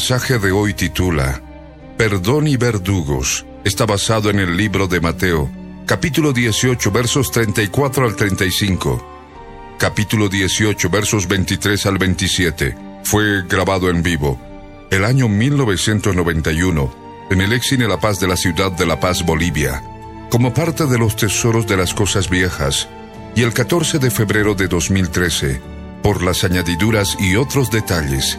Mensaje de hoy titula Perdón y verdugos. Está basado en el libro de Mateo, capítulo 18, versos 34 al 35. Capítulo 18, versos 23 al 27. Fue grabado en vivo el año 1991 en el Exine La Paz de la ciudad de La Paz, Bolivia, como parte de los tesoros de las cosas viejas, y el 14 de febrero de 2013, por las añadiduras y otros detalles,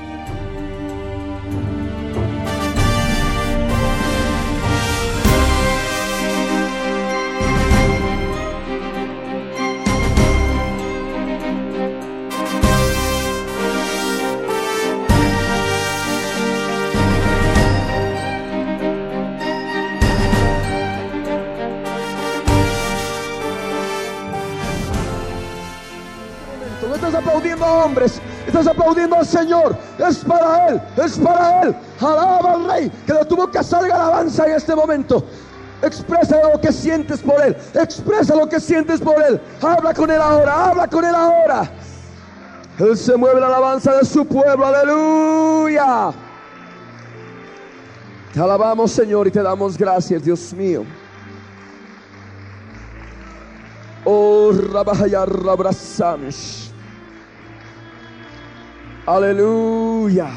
Estás aplaudiendo al Señor. Es para Él, es para Él. Alaba al Rey, que de tu boca salga alabanza en este momento. Expresa lo que sientes por Él, expresa lo que sientes por Él. Habla con Él ahora, habla con Él ahora. Él se mueve la alabanza de su pueblo, aleluya. Te alabamos, Señor, y te damos gracias, Dios mío. Oh, Rabahaya Rabrasamish. Aleluya.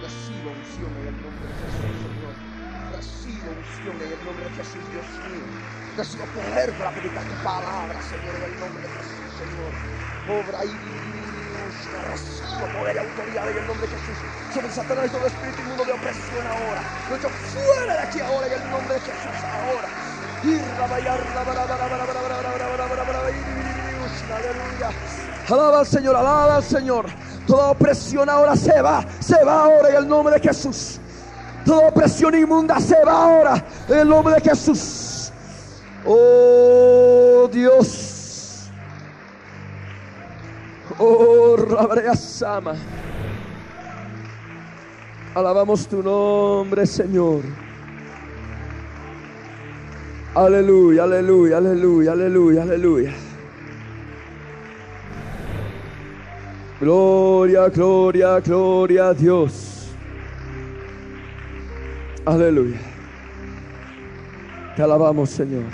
Reciba unción en el nombre de Jesús, Señor. Reciba unción en el nombre de Jesús, Dios mío. Reciba poder para predicar tu palabra, Señor, en el nombre de Jesús, Señor. Obra y reciba poder y autoridad en el nombre de Jesús. Sobre Satanás y todo espíritu inmundo de opresión ahora. Lo echo fuera de aquí ahora en el nombre de Jesús ahora. Aleluya. Alaba al Señor, alaba al Señor. Toda opresión ahora se va, se va ahora en el nombre de Jesús. Toda opresión inmunda se va ahora en el nombre de Jesús. Oh Dios. Oh Sama. Alabamos tu nombre, Señor. Aleluya, aleluya, aleluya, aleluya, aleluya. Gloria, gloria, gloria a Dios. Aleluya. Te alabamos, Señor.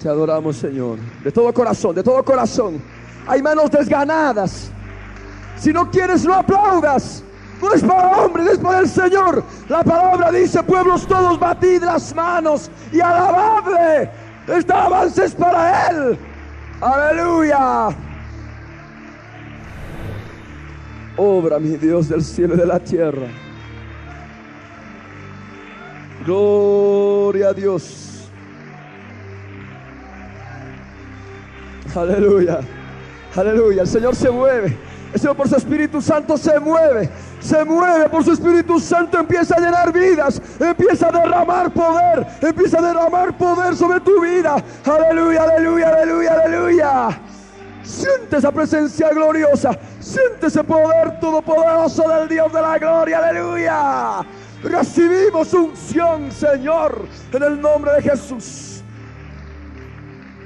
Te adoramos, Señor. De todo corazón, de todo corazón. Hay manos desganadas. Si no quieres, no aplaudas. No es para hombres, es para el Señor. La palabra dice, pueblos todos, batid las manos y alabadle. Esta alabanza es para Él. Aleluya. Obra, mi Dios del cielo y de la tierra. Gloria a Dios. Aleluya. Aleluya. El Señor se mueve. El Señor por su Espíritu Santo se mueve. Se mueve por su Espíritu Santo. Empieza a llenar vidas. Empieza a derramar poder. Empieza a derramar poder sobre tu vida. Aleluya, aleluya, aleluya, aleluya. Siente esa presencia gloriosa. Siente ese poder todopoderoso del Dios de la gloria. Aleluya. Recibimos unción, Señor, en el nombre de Jesús.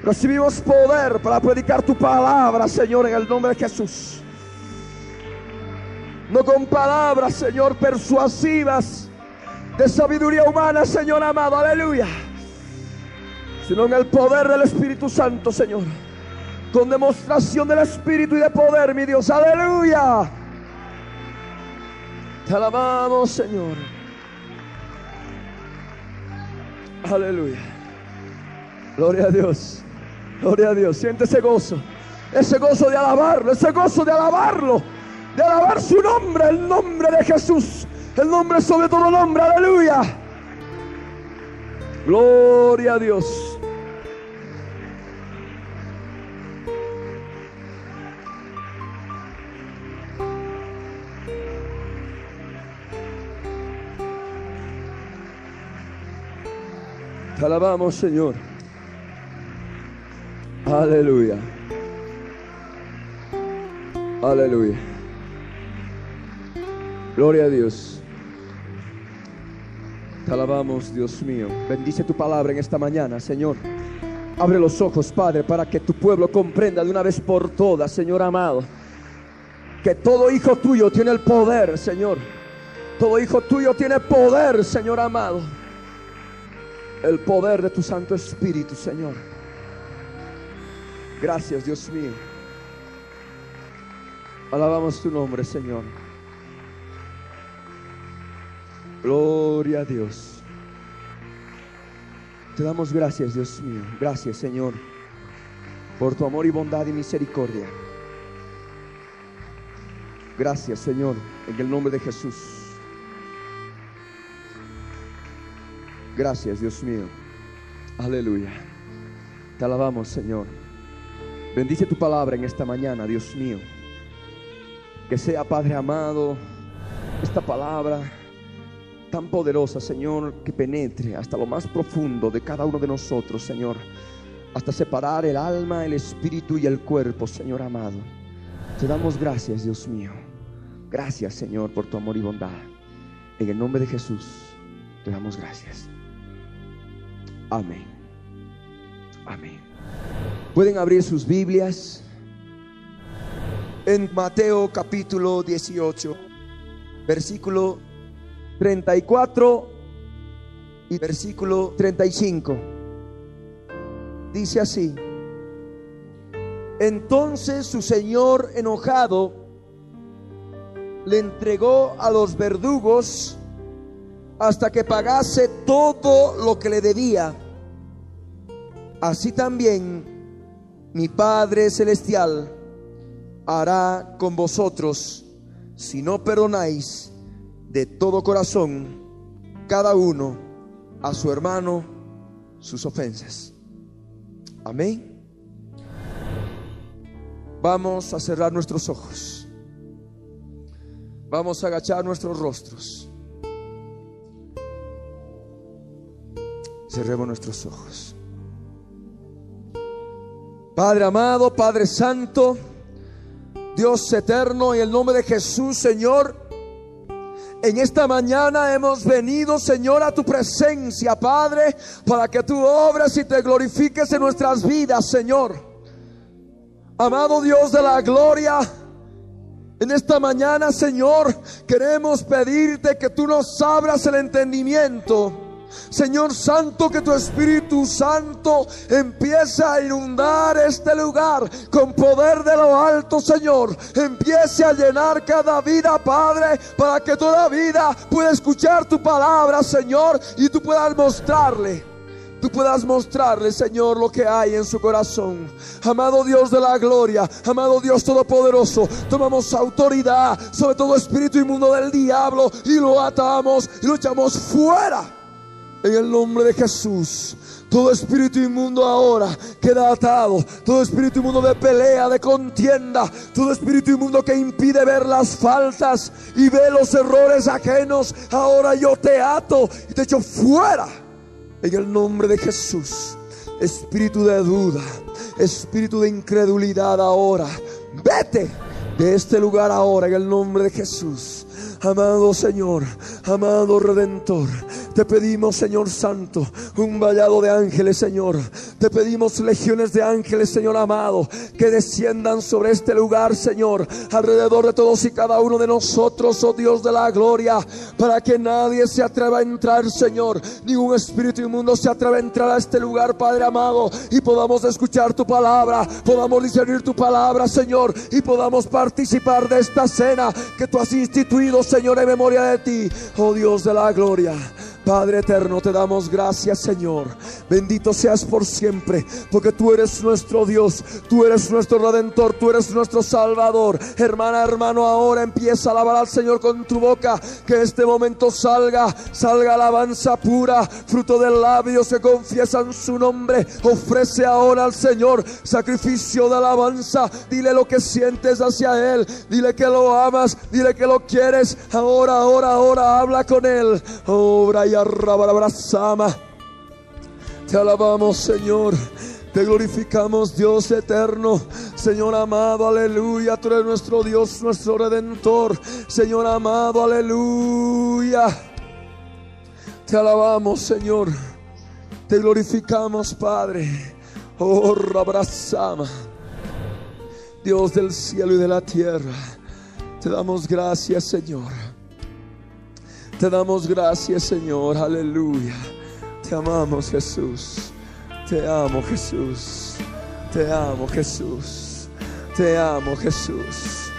Recibimos poder para predicar tu palabra, Señor, en el nombre de Jesús. No con palabras, Señor, persuasivas de sabiduría humana, Señor amado, aleluya. Sino en el poder del Espíritu Santo, Señor. Con demostración del Espíritu y de poder, mi Dios, aleluya. Te alabamos, Señor. Aleluya. Gloria a Dios. Gloria a Dios. Siente ese gozo. Ese gozo de alabarlo. Ese gozo de alabarlo. De alabar su nombre, el nombre de Jesús, el nombre sobre todo nombre, aleluya. Gloria a Dios. Te alabamos, Señor. Aleluya. Aleluya. Gloria a Dios. Te alabamos, Dios mío. Bendice tu palabra en esta mañana, Señor. Abre los ojos, Padre, para que tu pueblo comprenda de una vez por todas, Señor amado, que todo hijo tuyo tiene el poder, Señor. Todo hijo tuyo tiene poder, Señor amado. El poder de tu Santo Espíritu, Señor. Gracias, Dios mío. Alabamos tu nombre, Señor. Gloria a Dios. Te damos gracias, Dios mío. Gracias, Señor, por tu amor y bondad y misericordia. Gracias, Señor, en el nombre de Jesús. Gracias, Dios mío. Aleluya. Te alabamos, Señor. Bendice tu palabra en esta mañana, Dios mío. Que sea, Padre amado, esta palabra tan poderosa, Señor, que penetre hasta lo más profundo de cada uno de nosotros, Señor. Hasta separar el alma, el espíritu y el cuerpo, Señor amado. Te damos gracias, Dios mío. Gracias, Señor, por tu amor y bondad. En el nombre de Jesús, te damos gracias. Amén. Amén. Pueden abrir sus Biblias en Mateo capítulo 18, versículo 34 y versículo 35. Dice así. Entonces su señor enojado le entregó a los verdugos hasta que pagase todo lo que le debía. Así también mi Padre Celestial hará con vosotros si no perdonáis de todo corazón cada uno a su hermano sus ofensas. Amén. Vamos a cerrar nuestros ojos. Vamos a agachar nuestros rostros. Cerremos nuestros ojos. Padre amado, Padre Santo, Dios eterno, en el nombre de Jesús, Señor, en esta mañana hemos venido, Señor, a tu presencia, Padre, para que tú obres y te glorifiques en nuestras vidas, Señor. Amado Dios de la gloria, en esta mañana, Señor, queremos pedirte que tú nos abras el entendimiento Señor Santo, que tu Espíritu Santo empiece a inundar este lugar con poder de lo alto, Señor. Empiece a llenar cada vida, Padre, para que toda vida pueda escuchar tu palabra, Señor, y tú puedas mostrarle tú puedas mostrarle, Señor, lo que hay en su corazón. Amado Dios de la gloria, amado Dios todopoderoso, tomamos autoridad sobre todo espíritu inmundo del diablo y lo atamos y lo echamos fuera en el nombre de Jesús. Todo espíritu inmundo ahora queda atado. Todo espíritu inmundo de pelea, de contienda. Todo espíritu inmundo que impide ver las faltas y ve los errores ajenos. Ahora yo te ato y te echo fuera. En el nombre de Jesús. Espíritu de duda. Espíritu de incredulidad ahora. Vete de este lugar ahora en el nombre de Jesús. Amado Señor, amado Redentor, te pedimos, Señor Santo, un vallado de ángeles, Señor. Te pedimos legiones de ángeles, Señor amado, que desciendan sobre este lugar, Señor, alrededor de todos y cada uno de nosotros, oh Dios de la gloria, para que nadie se atreva a entrar, Señor. Ningún espíritu inmundo se atreva a entrar a este lugar, Padre amado, y podamos escuchar tu palabra, podamos discernir tu palabra, Señor, y podamos participar de esta cena que tú has instituido, Señor, en memoria de ti, oh Dios de la gloria. Padre eterno, te damos gracias, Señor. Bendito seas por siempre, porque tú eres nuestro Dios, tú eres nuestro redentor, tú eres nuestro Salvador. Hermana, hermano, ahora empieza a alabar al Señor con tu boca, que este momento salga, salga alabanza pura, fruto del labio se confiesan su nombre. Ofrece ahora al Señor sacrificio de alabanza. Dile lo que sientes hacia Él, dile que lo amas, dile que lo quieres. Ahora, ahora, ahora habla con Él. Obra y. Te alabamos, Señor. Te glorificamos, Dios eterno. Señor amado, aleluya. Tú eres nuestro Dios, nuestro redentor. Señor amado, aleluya. Te alabamos, Señor. Te glorificamos, Padre. Oh, Rabrazama. Dios del cielo y de la tierra. Te damos gracias, Señor. Te damos gracias, Señor. Aleluya. Te amamos, Jesús. Te amo, Jesús. Te amo, Jesús. Te amo, Jesús.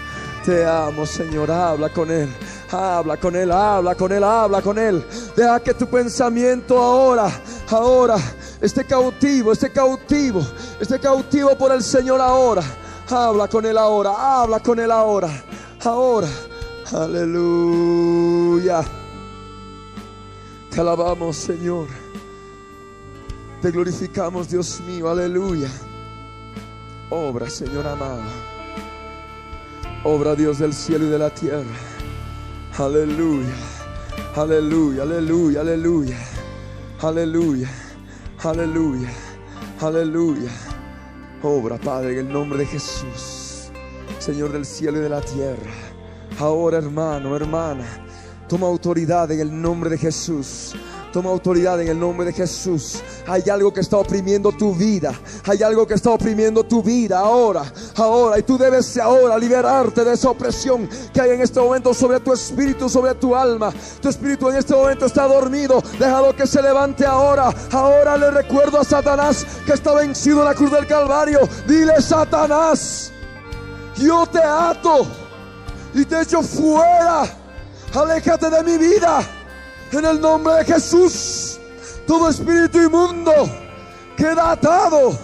Te amo, Señor. Habla con Él. Habla con Él, habla con Él, habla con Él. Deja que tu pensamiento ahora, ahora, esté cautivo, esté cautivo, esté cautivo por el Señor ahora. Habla con Él ahora, habla con Él ahora, ahora. Aleluya. Te alabamos, Señor. Te glorificamos, Dios mío. Aleluya. Obra, Señor amado. Obra, Dios del cielo y de la tierra. Aleluya. Aleluya, aleluya, aleluya. Aleluya. Aleluya. Aleluya. Obra, Padre, en el nombre de Jesús. Señor del cielo y de la tierra. Ahora, hermano, hermana, toma autoridad en el nombre de Jesús. Toma autoridad en el nombre de Jesús. Hay algo que está oprimiendo tu vida. Hay algo que está oprimiendo tu vida ahora, ahora. Y tú debes ahora liberarte de esa opresión que hay en este momento sobre tu espíritu, sobre tu alma. Tu espíritu en este momento está dormido. Déjalo que se levante ahora. Ahora le recuerdo a Satanás que está vencido en la cruz del Calvario. Dile, Satanás, yo te ato y te echo fuera. Aléjate de mi vida. En el nombre de Jesús, todo espíritu inmundo queda atado,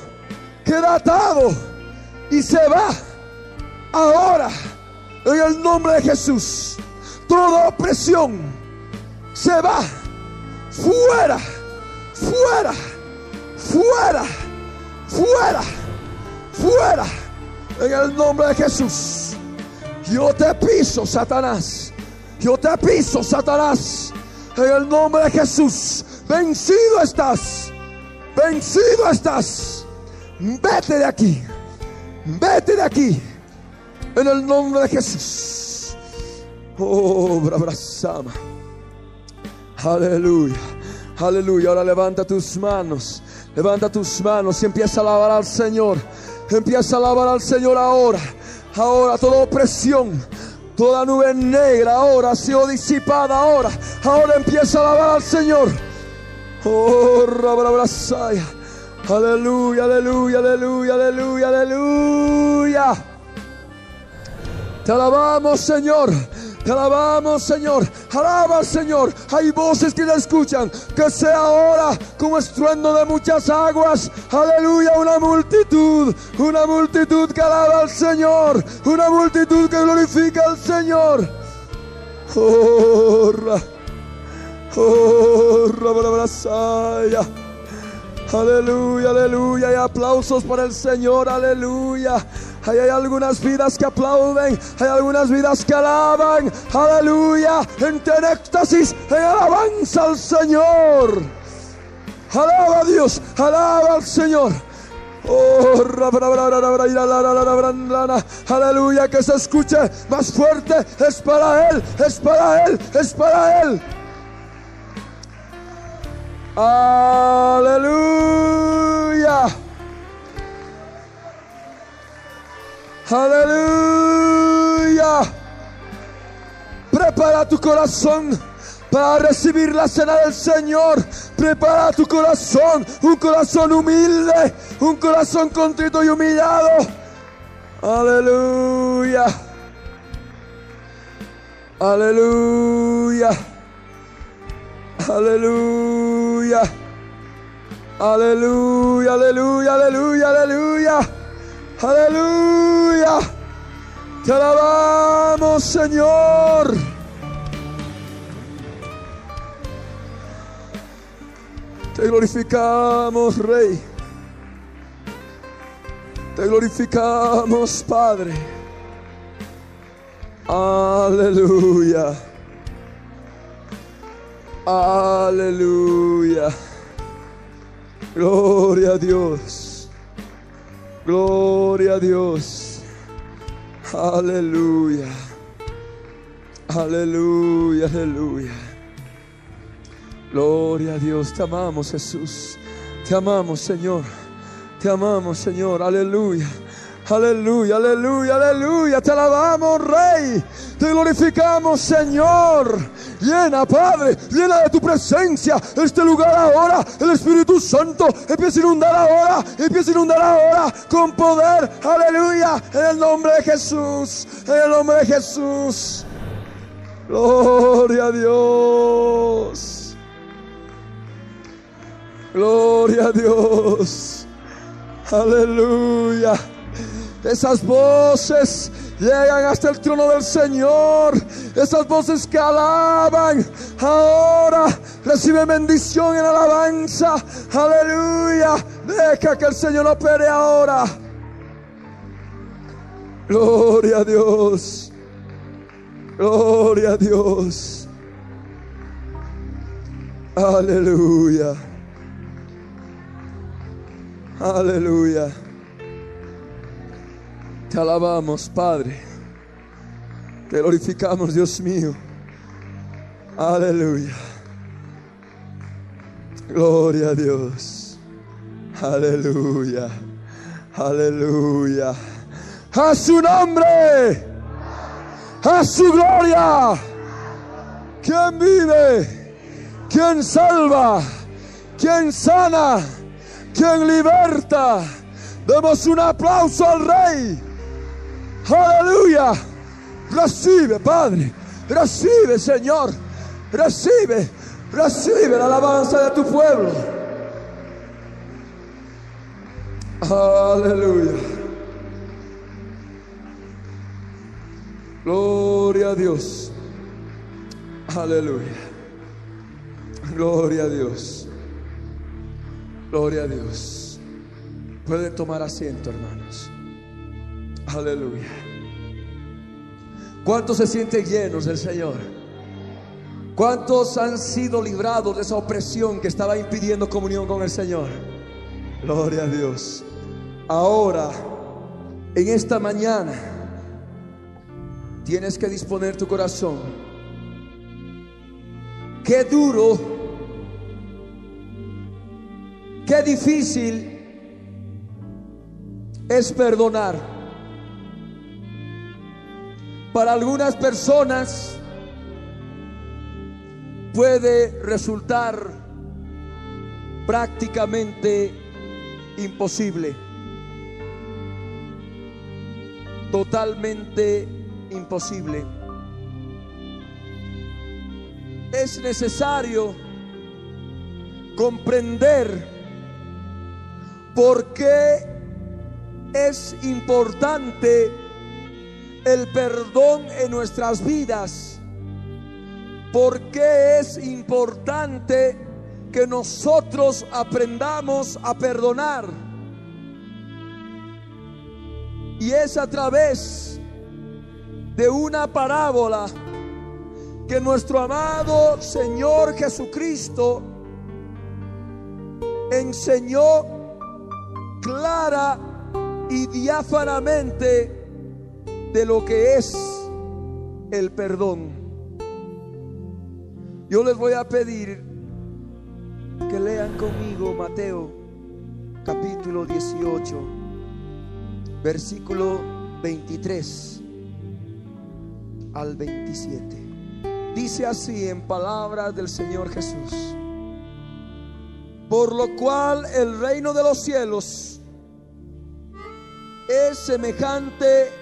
queda atado y se va ahora. En el nombre de Jesús, toda opresión se va fuera, fuera, fuera, fuera, fuera. En el nombre de Jesús, yo te piso, Satanás. Yo te piso, Satanás. En el nombre de Jesús, vencido estás. Vencido estás. Vete de aquí. Vete de aquí. En el nombre de Jesús. Oh, Brabrazama. Aleluya. Aleluya. Ahora levanta tus manos. Levanta tus manos y empieza a alabar al Señor. Empieza a alabar al Señor ahora. Ahora toda opresión Toda nube negra ahora ha sido disipada ahora. Ahora empieza a alabar al Señor. Oh, Rabrabrazaya. Aleluya, aleluya, aleluya, aleluya, aleluya. Te alabamos, Señor. Te alabamos, Señor. Alaba al Señor. Hay voces que le escuchan. Que sea ahora como estruendo de muchas aguas. Aleluya. Una multitud. Una multitud que alaba al Señor. Una multitud que glorifica al Señor. Oh, ra. Oh, Aleluya, aleluya. Y aplausos para el Señor. Aleluya. Hay, hay algunas vidas que aplauden, hay algunas vidas que alaban, aleluya, entre en éxtasis, en alabanza al Señor. Alaba a Dios, alaba al Señor. Oh, aleluya, que se escuche más fuerte. Es para Él, es para Él, es para Él. Aleluya. Aleluya. Prepara tu corazón para recibir la cena del Señor. Prepara tu corazón, un corazón humilde, un corazón contrito y humillado. Aleluya. Aleluya. Aleluya. Aleluya, aleluya, aleluya, aleluya. Aleluya. Te alabamos, Señor. Te glorificamos, Rey. Te glorificamos, Padre. Aleluya. Aleluya. Gloria a Dios. Gloria a Dios. Aleluya. Aleluya, aleluya. Gloria a Dios. Te amamos, Jesús. Te amamos, Señor. Te amamos, Señor. Aleluya. Aleluya, aleluya, aleluya. Te alabamos, Rey. Te glorificamos, Señor. Llena, Padre, llena de tu presencia este lugar ahora. El Espíritu Santo empieza a inundar ahora. Empieza a inundar ahora con poder. Aleluya. En el nombre de Jesús. En el nombre de Jesús. Gloria a Dios. Gloria a Dios. Aleluya. Esas voces llegan hasta el trono del Señor. Esas voces que alaban. Ahora recibe bendición en alabanza. Aleluya. Deja que el Señor opere ahora. Gloria a Dios. Gloria a Dios. Aleluya. Aleluya. Te alabamos, Padre. Te glorificamos, Dios mío. Aleluya. Gloria a Dios. Aleluya. Aleluya. A su nombre. A su gloria. ¿Quién vive? ¿Quién salva? ¿Quién sana? ¿Quién liberta? Demos un aplauso al Rey. Aleluya. Recibe, Padre. Recibe, Señor. Recibe. Recibe la alabanza de tu pueblo. Aleluya. Gloria a Dios. Aleluya. Gloria a Dios. Gloria a Dios. Pueden tomar asiento, hermanos. Aleluya. ¿Cuántos se sienten llenos del Señor? ¿Cuántos han sido librados de esa opresión que estaba impidiendo comunión con el Señor? Gloria a Dios. Ahora, en esta mañana, tienes que disponer tu corazón. Qué duro, qué difícil es perdonar. Para algunas personas puede resultar prácticamente imposible. Totalmente imposible. Es necesario comprender por qué es importante el perdón en nuestras vidas. ¿Por qué es importante que nosotros aprendamos a perdonar? Y es a través de una parábola que nuestro amado Señor Jesucristo enseñó clara y diáfanamente de lo que es el perdón. Yo les voy a pedir que lean conmigo Mateo capítulo 18, versículo 23 al 27. Dice así en palabras del Señor Jesús. Por lo cual el reino de los cielos es semejante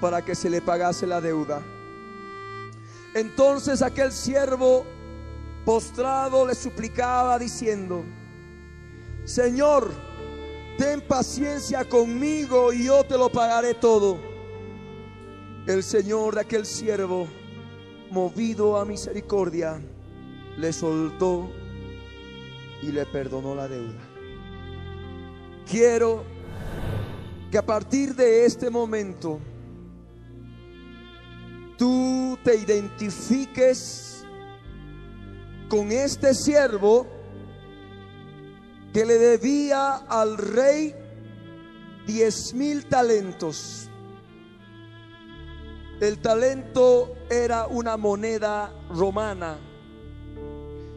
para que se le pagase la deuda. Entonces aquel siervo postrado le suplicaba diciendo, Señor, ten paciencia conmigo y yo te lo pagaré todo. El Señor de aquel siervo, movido a misericordia, le soltó y le perdonó la deuda. Quiero que a partir de este momento tú te identifiques con este siervo que le debía al rey diez mil talentos. El talento era una moneda romana.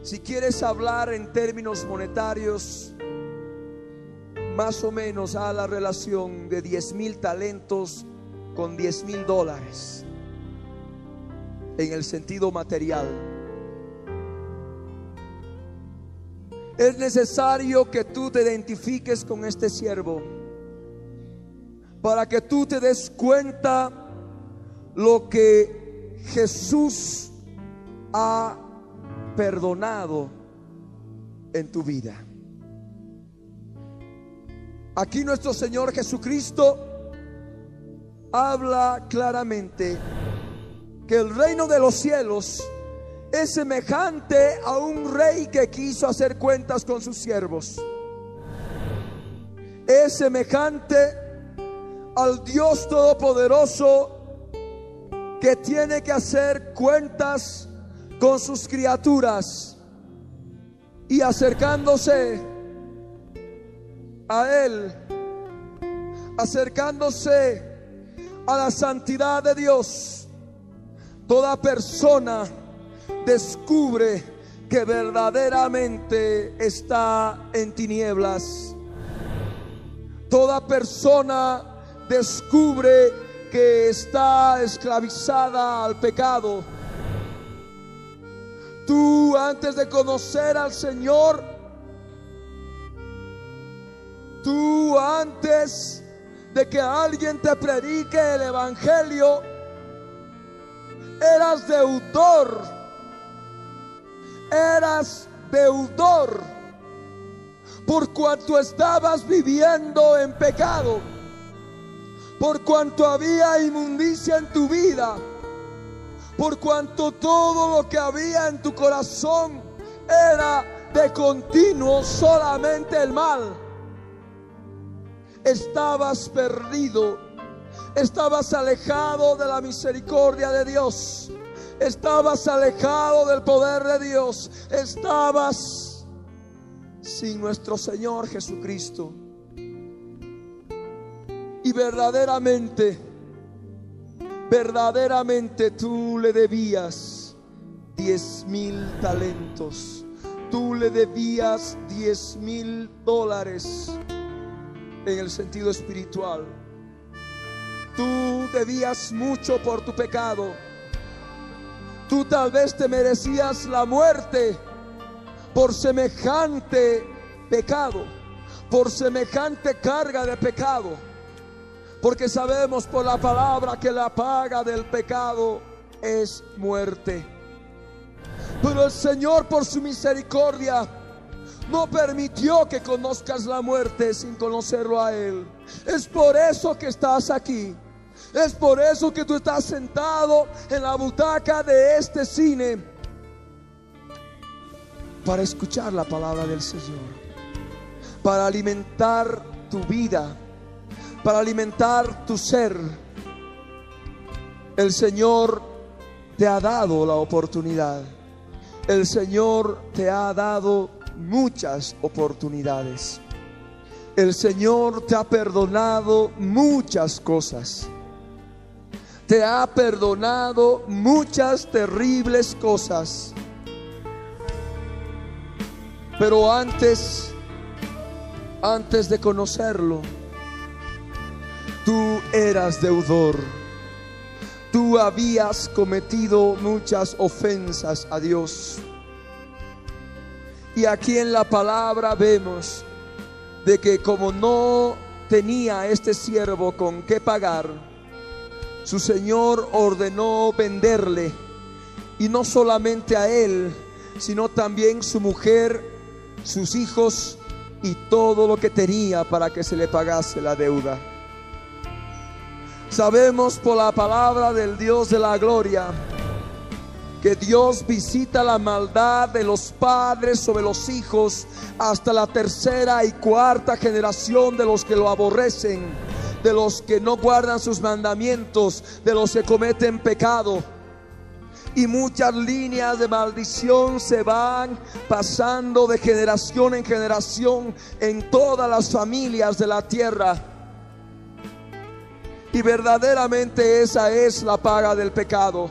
Si quieres hablar en términos monetarios, más o menos a la relación de diez mil talentos con diez mil dólares en el sentido material. Es necesario que tú te identifiques con este siervo para que tú te des cuenta lo que Jesús ha perdonado en tu vida. Aquí nuestro Señor Jesucristo habla claramente que el reino de los cielos es semejante a un rey que quiso hacer cuentas con sus siervos. Es semejante al Dios Todopoderoso que tiene que hacer cuentas con sus criaturas y acercándose a Él, acercándose a la santidad de Dios, toda persona descubre que verdaderamente está en tinieblas. Toda persona descubre que está esclavizada al pecado. Tú antes de conocer al Señor, tú antes de que alguien te predique el Evangelio, eras deudor, eras deudor por cuanto estabas viviendo en pecado, por cuanto había inmundicia en tu vida, por cuanto todo lo que había en tu corazón era de continuo solamente el mal. Estabas perdido, estabas alejado de la misericordia de Dios, estabas alejado del poder de Dios, estabas sin nuestro Señor Jesucristo. Y verdaderamente, verdaderamente tú le debías diez mil talentos. Tú le debías diez mil dólares en el sentido espiritual. Tú debías mucho por tu pecado. Tú tal vez te merecías la muerte por semejante pecado, por semejante carga de pecado. Porque sabemos por la palabra que la paga del pecado es muerte. Pero el Señor por su misericordia no permitió que conozcas la muerte sin conocerlo a Él. Es por eso que estás aquí. Es por eso que tú estás sentado en la butaca de este cine para escuchar la palabra del Señor, para alimentar tu vida, para alimentar tu ser. El Señor te ha dado la oportunidad. El Señor te ha dado muchas oportunidades. El Señor te ha perdonado muchas cosas. Te ha perdonado muchas terribles cosas. Pero antes antes de conocerlo, tú eras deudor. Tú habías cometido muchas ofensas a Dios. Y aquí en la palabra vemos de que como no tenía este siervo con qué pagar, su señor ordenó venderle y no solamente a él, sino también su mujer, sus hijos y todo lo que tenía para que se le pagase la deuda. Sabemos por la palabra del Dios de la gloria que Dios visita la maldad de los padres sobre los hijos hasta la tercera y cuarta generación de los que lo aborrecen, de los que no guardan sus mandamientos, de los que cometen pecado. Y muchas líneas de maldición se van pasando de generación en generación en todas las familias de la tierra. Y verdaderamente esa es la paga del pecado.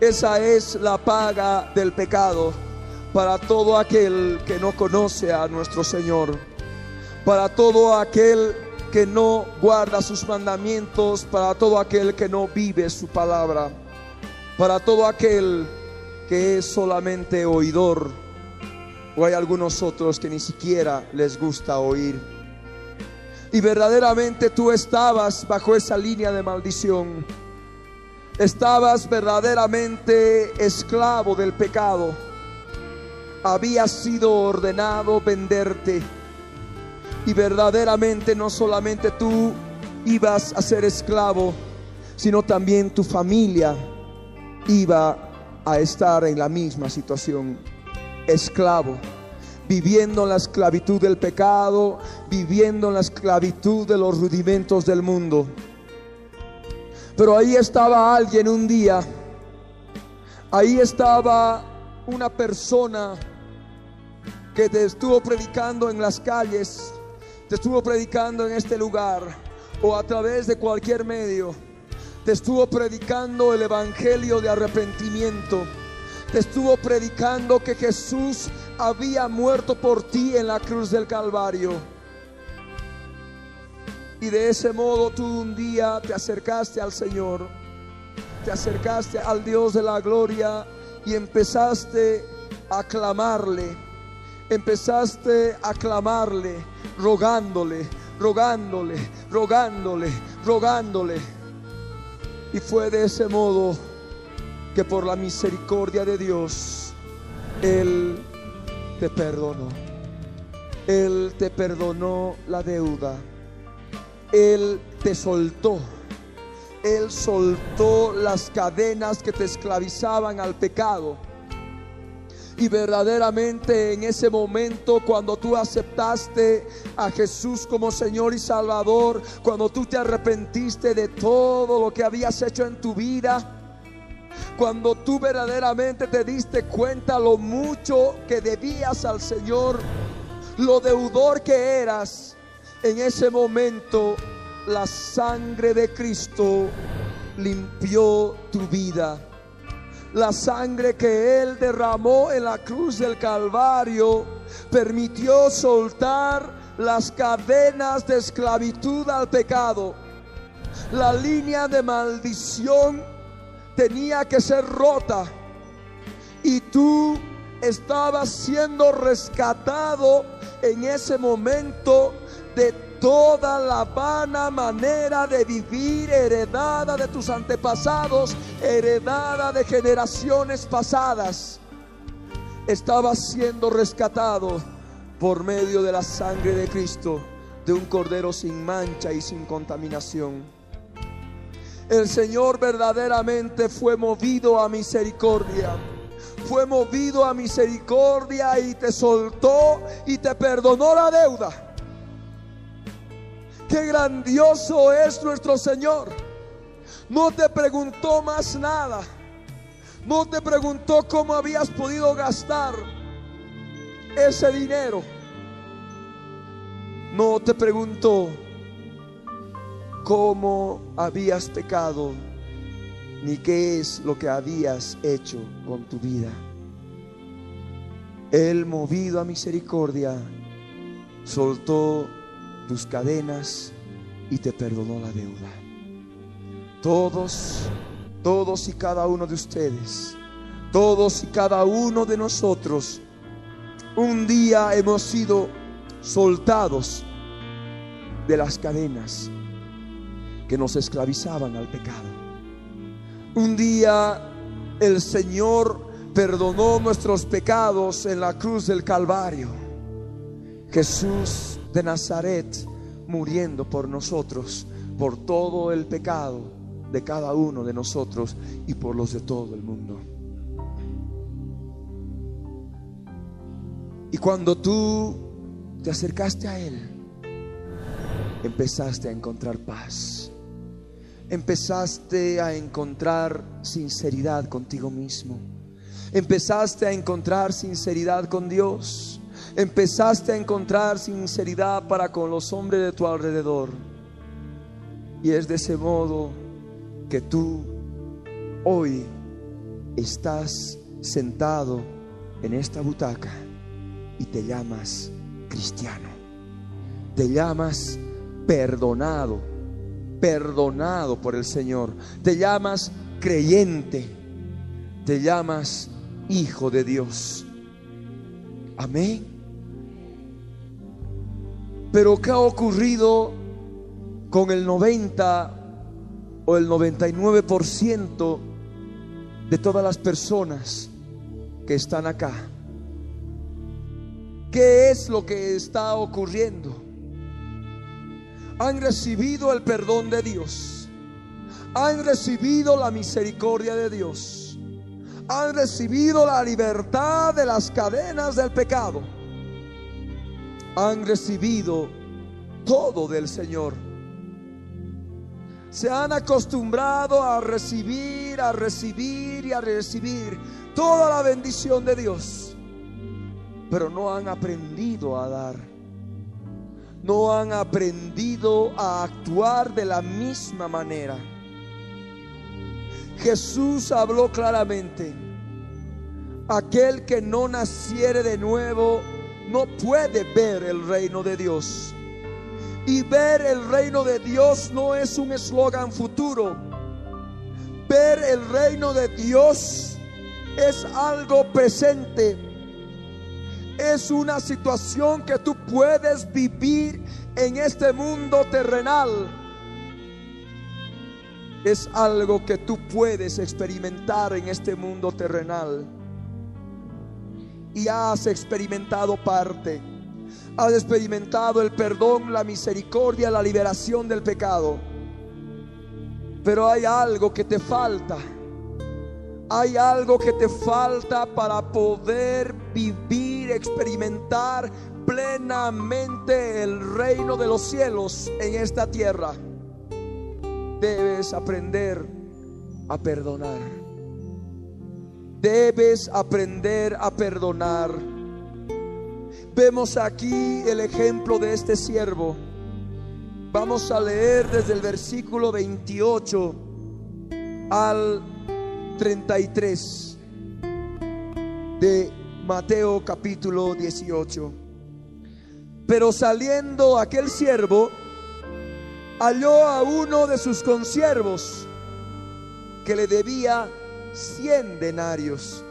Esa es la paga del pecado para todo aquel que no conoce a nuestro Señor. Para todo aquel que no guarda sus mandamientos. Para todo aquel que no vive su palabra. Para todo aquel que es solamente oidor. O hay algunos otros que ni siquiera les gusta oír y verdaderamente tú estabas bajo esa línea de maldición. Estabas verdaderamente esclavo del pecado. Habías sido ordenado venderte. Y verdaderamente no solamente tú ibas a ser esclavo, sino también tu familia iba a estar en la misma situación. Esclavo viviendo en la esclavitud del pecado, viviendo en la esclavitud de los rudimentos del mundo. Pero ahí estaba alguien un día, ahí estaba una persona que te estuvo predicando en las calles, te estuvo predicando en este lugar o a través de cualquier medio, te estuvo predicando el evangelio de arrepentimiento. Te estuvo predicando que Jesús había muerto por ti en la cruz del Calvario. Y de ese modo tú un día te acercaste al Señor, te acercaste al Dios de la gloria y empezaste a clamarle, empezaste a clamarle, rogándole, rogándole, rogándole, rogándole. Y fue de ese modo que por la misericordia de Dios, Él te perdonó. Él te perdonó la deuda. Él te soltó. Él soltó las cadenas que te esclavizaban al pecado. Y verdaderamente en ese momento, cuando tú aceptaste a Jesús como Señor y Salvador, cuando tú te arrepentiste de todo lo que habías hecho en tu vida, cuando tú verdaderamente te diste cuenta lo mucho que debías al Señor, lo deudor que eras, en ese momento la sangre de Cristo limpió tu vida. La sangre que Él derramó en la cruz del Calvario permitió soltar las cadenas de esclavitud al pecado. La línea de maldición tenía que ser rota y tú estabas siendo rescatado en ese momento de toda la vana manera de vivir heredada de tus antepasados, heredada de generaciones pasadas. Estabas siendo rescatado por medio de la sangre de Cristo, de un cordero sin mancha y sin contaminación. El Señor verdaderamente fue movido a misericordia. Fue movido a misericordia y te soltó y te perdonó la deuda. Qué grandioso es nuestro Señor. No te preguntó más nada. No te preguntó cómo habías podido gastar ese dinero. No te preguntó cómo habías pecado, ni qué es lo que habías hecho con tu vida. Él, movido a misericordia, soltó tus cadenas y te perdonó la deuda. Todos, todos y cada uno de ustedes, todos y cada uno de nosotros, un día hemos sido soltados de las cadenas que nos esclavizaban al pecado. Un día el Señor perdonó nuestros pecados en la cruz del Calvario. Jesús de Nazaret muriendo por nosotros, por todo el pecado de cada uno de nosotros y por los de todo el mundo. Y cuando tú te acercaste a Él, empezaste a encontrar paz. Empezaste a encontrar sinceridad contigo mismo Empezaste a encontrar sinceridad con Dios. Empezaste a encontrar sinceridad para con los hombres de tu alrededor. Y es de ese modo que tú hoy estás sentado en esta butaca y te llamas cristiano. Te llamas perdonado, perdonado por el Señor. Te llamas creyente. Te llamas hijo de Dios. Amén. Pero ¿qué ha ocurrido con el 90 o el 99% de todas las personas que están acá? ¿Qué es lo que está ocurriendo? Han recibido el perdón de Dios. Han recibido la misericordia de Dios han recibido la libertad de las cadenas del pecado. Han recibido todo del Señor. Se han acostumbrado a recibir, a recibir y a recibir toda la bendición de Dios. Pero no han aprendido a dar. No han aprendido a actuar de la misma manera. Jesús habló claramente, aquel que no naciere de nuevo no puede ver el reino de Dios. Y ver el reino de Dios no es un eslogan futuro. Ver el reino de Dios es algo presente. Es una situación que tú puedes vivir en este mundo terrenal es algo que tú puedes experimentar en este mundo terrenal. Y has experimentado parte. Has experimentado el perdón, la misericordia, la liberación del pecado. Pero hay algo que te falta. Hay algo que te falta para poder vivir, experimentar plenamente el reino de los cielos en esta tierra debes aprender a perdonar. Debes aprender a perdonar. Vemos aquí el ejemplo de este siervo. Vamos a leer desde el versículo 28 al 33 de Mateo capítulo 18. Pero saliendo aquel siervo, halló a uno de sus consiervos que le debía cien denarios.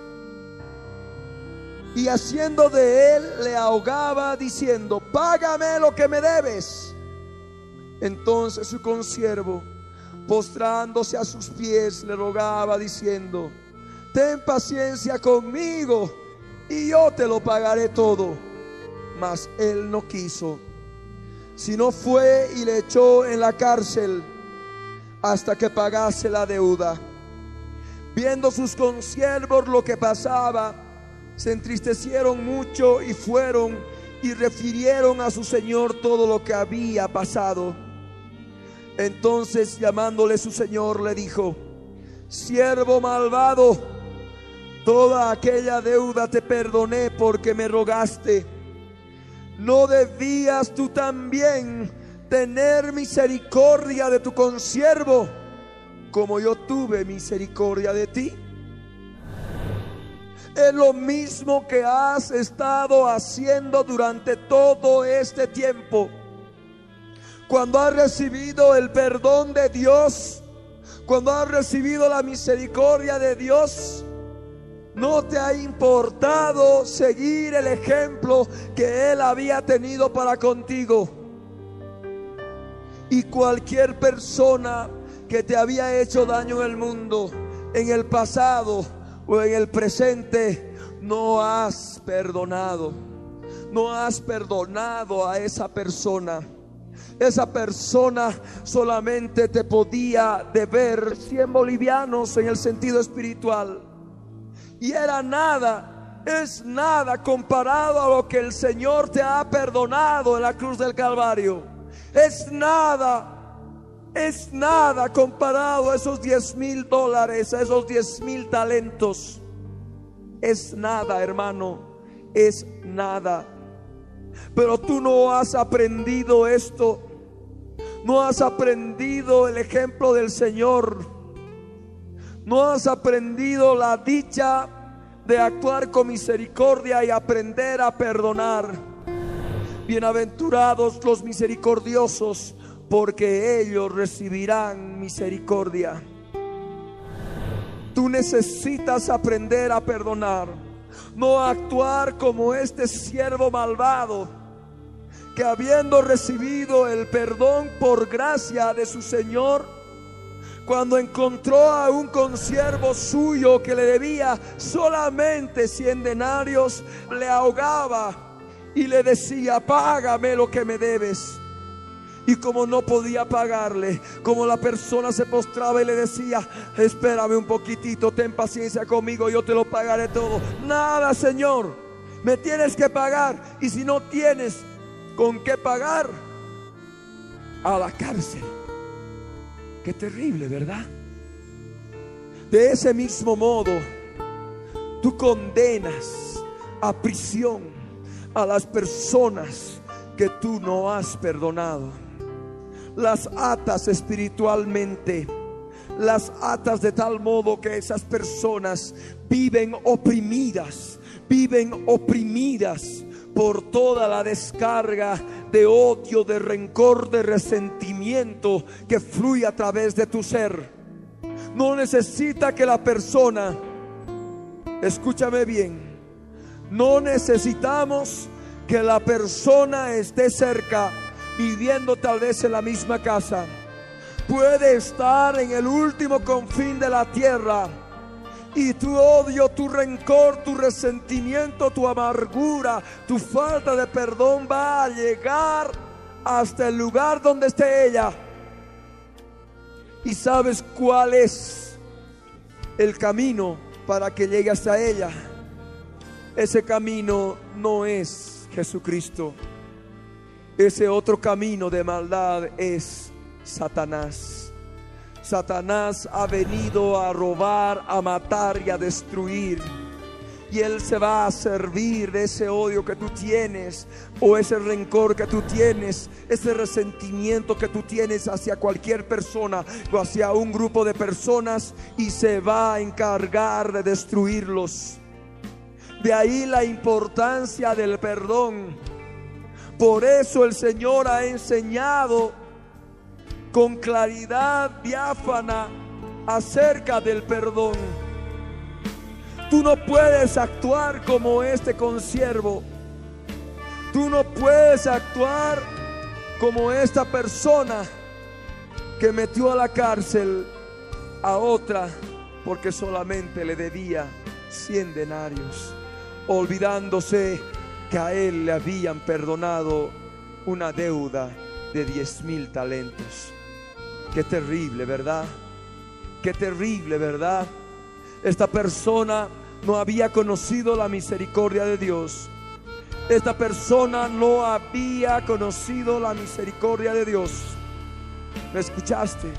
Y haciendo de él le ahogaba diciendo, págame lo que me debes. Entonces su consiervo, postrándose a sus pies, le rogaba diciendo, ten paciencia conmigo y yo te lo pagaré todo. Mas él no quiso sino fue y le echó en la cárcel hasta que pagase la deuda. Viendo sus consiervos lo que pasaba, se entristecieron mucho y fueron y refirieron a su señor todo lo que había pasado. Entonces llamándole su señor le dijo, siervo malvado, toda aquella deuda te perdoné porque me rogaste ¿No debías tú también tener misericordia de tu consiervo como yo tuve misericordia de ti? Es lo mismo que has estado haciendo durante todo este tiempo. Cuando has recibido el perdón de Dios, cuando has recibido la misericordia de Dios, no te ha importado seguir el ejemplo que Él había tenido para contigo. Y cualquier persona que te había hecho daño en el mundo, en el pasado o en el presente, no has perdonado. No has perdonado a esa persona. Esa persona solamente te podía deber 100 bolivianos en el sentido espiritual. Y era nada, es nada comparado a lo que el Señor te ha perdonado en la cruz del Calvario. Es nada es nada comparado a esos 10 mil dólares, a esos 10 mil talentos. Es nada, hermano, es nada. Pero tú no has aprendido esto. No has aprendido el ejemplo del Señor. No has aprendido la dicha de actuar con misericordia y aprender a perdonar. Bienaventurados los misericordiosos porque ellos recibirán misericordia. Tú necesitas aprender a perdonar, no actuar como este siervo malvado que habiendo recibido el perdón por gracia de su Señor, cuando encontró a un consiervo suyo que le debía solamente cien denarios, le ahogaba y le decía, págame lo que me debes. Y como no podía pagarle, como la persona se postraba y le decía, espérame un poquitito, ten paciencia conmigo, yo te lo pagaré todo. Nada, Señor, me tienes que pagar. Y si no tienes con qué pagar, a la cárcel. Qué terrible, ¿verdad? De ese mismo modo, tú condenas a prisión a las personas que tú no has perdonado las atas espiritualmente. Las atas de tal modo que esas personas viven oprimidas, viven oprimidas por toda la descarga de odio, de rencor, de resentimiento que fluye a través de tu ser. No necesita que la persona, escúchame bien, no necesitamos que la persona esté cerca viviendo tal vez en la misma casa. Puede estar en el último confín de la tierra. Y tu odio, tu rencor, tu resentimiento, tu amargura, tu falta de perdón va a llegar hasta el lugar donde esté ella. ¿Y sabes cuál es el camino para que llegue hasta ella? Ese camino no es Jesucristo. Ese otro camino de maldad es Satanás. Satanás ha venido a robar, a matar y a destruir. Y Él se va a servir de ese odio que tú tienes o ese rencor que tú tienes, ese resentimiento que tú tienes hacia cualquier persona o hacia un grupo de personas y se va a encargar de destruirlos. De ahí la importancia del perdón por eso el Señor ha enseñado con claridad diáfana acerca del perdón. Tú no puedes actuar como este consiervo. Tú no puedes actuar como esta persona que metió a la cárcel a otra porque solamente le debía 100 denarios, olvidándose que a él le habían perdonado una deuda de 10 mil talentos. Qué terrible, ¿verdad? Qué terrible, ¿verdad? Esta persona no había conocido la misericordia de Dios. Esta persona no había conocido la misericordia de Dios. ¿Me escuchaste?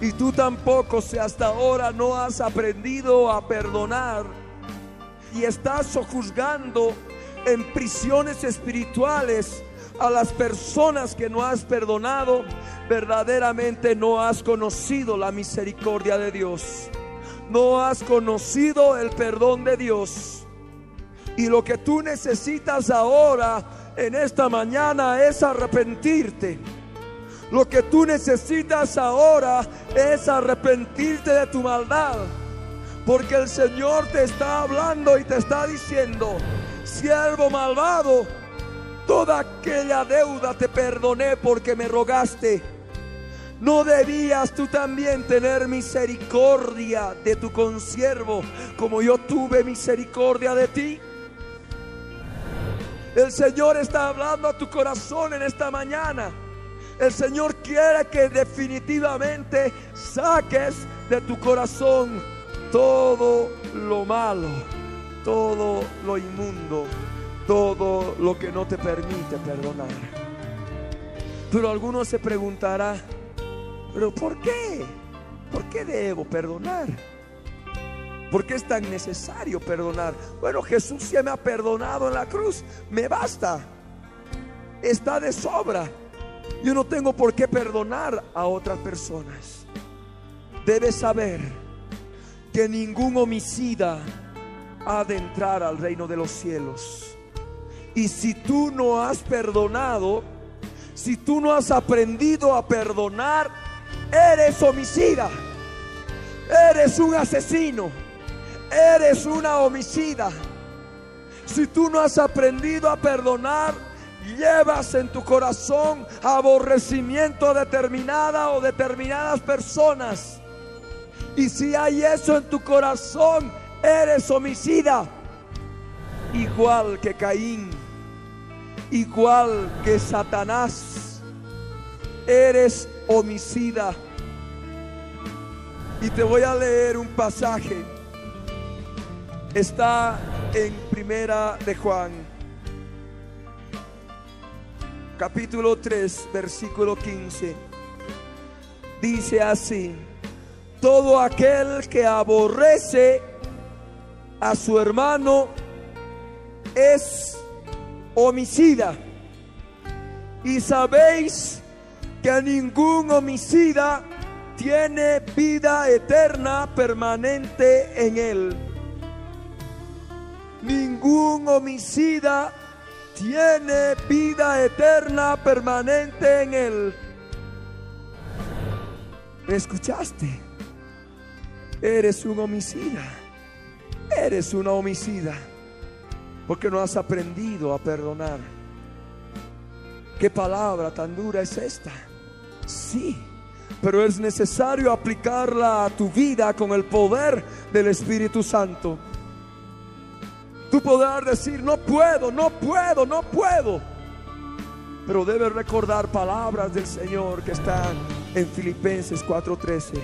Y tú tampoco, si hasta ahora no has aprendido a perdonar y estás sojuzgando en prisiones espirituales a las personas que no has perdonado, verdaderamente no has conocido la misericordia de Dios. no has conocido el perdón de Dios. Y lo que tú necesitas ahora, en esta mañana, es arrepentirte. Lo que tú necesitas ahora es arrepentirte de tu maldad. Porque el Señor te está hablando y te está diciendo, siervo malvado, toda aquella deuda te perdoné porque me rogaste. ¿No debías tú también tener misericordia de tu consiervo como yo tuve misericordia de ti? El Señor está hablando a tu corazón en esta mañana. El Señor quiere que definitivamente saques de tu corazón todo lo malo, todo lo inmundo, todo lo que no te permite perdonar. Pero alguno se preguntará, pero ¿por qué? ¿Por qué debo perdonar? ¿Por qué es tan necesario perdonar? Bueno, Jesús ya me ha perdonado en la cruz. Me basta. Está de sobra. Yo no tengo por qué perdonar a otras personas. Debes saber que ningún homicida ha de entrar al reino de los cielos. Y si tú no has perdonado, si tú no has aprendido a perdonar, eres homicida. Eres un asesino eres una homicida. Si tú no has aprendido a perdonar, llevas en tu corazón aborrecimiento determinada o determinadas personas. Y si hay eso en tu corazón, eres homicida. Igual que Caín, igual que Satanás, eres homicida. Y te voy a leer un pasaje está en Primera de Juan, capítulo 3, versículo 15. Dice así, todo aquel que aborrece a su hermano es homicida. Y sabéis que ningún homicida tiene vida eterna permanente en él ningún homicida tiene vida eterna permanente en él. ¿Me escuchaste? Eres un homicida. Eres una homicida. Porque no has aprendido a perdonar. ¿Qué palabra tan dura es esta? Sí, pero es necesario aplicarla a tu vida con el poder del Espíritu Santo. Tú podrás decir, no puedo, no puedo, no puedo. Pero debes recordar palabras del Señor que están en Filipenses 4:13.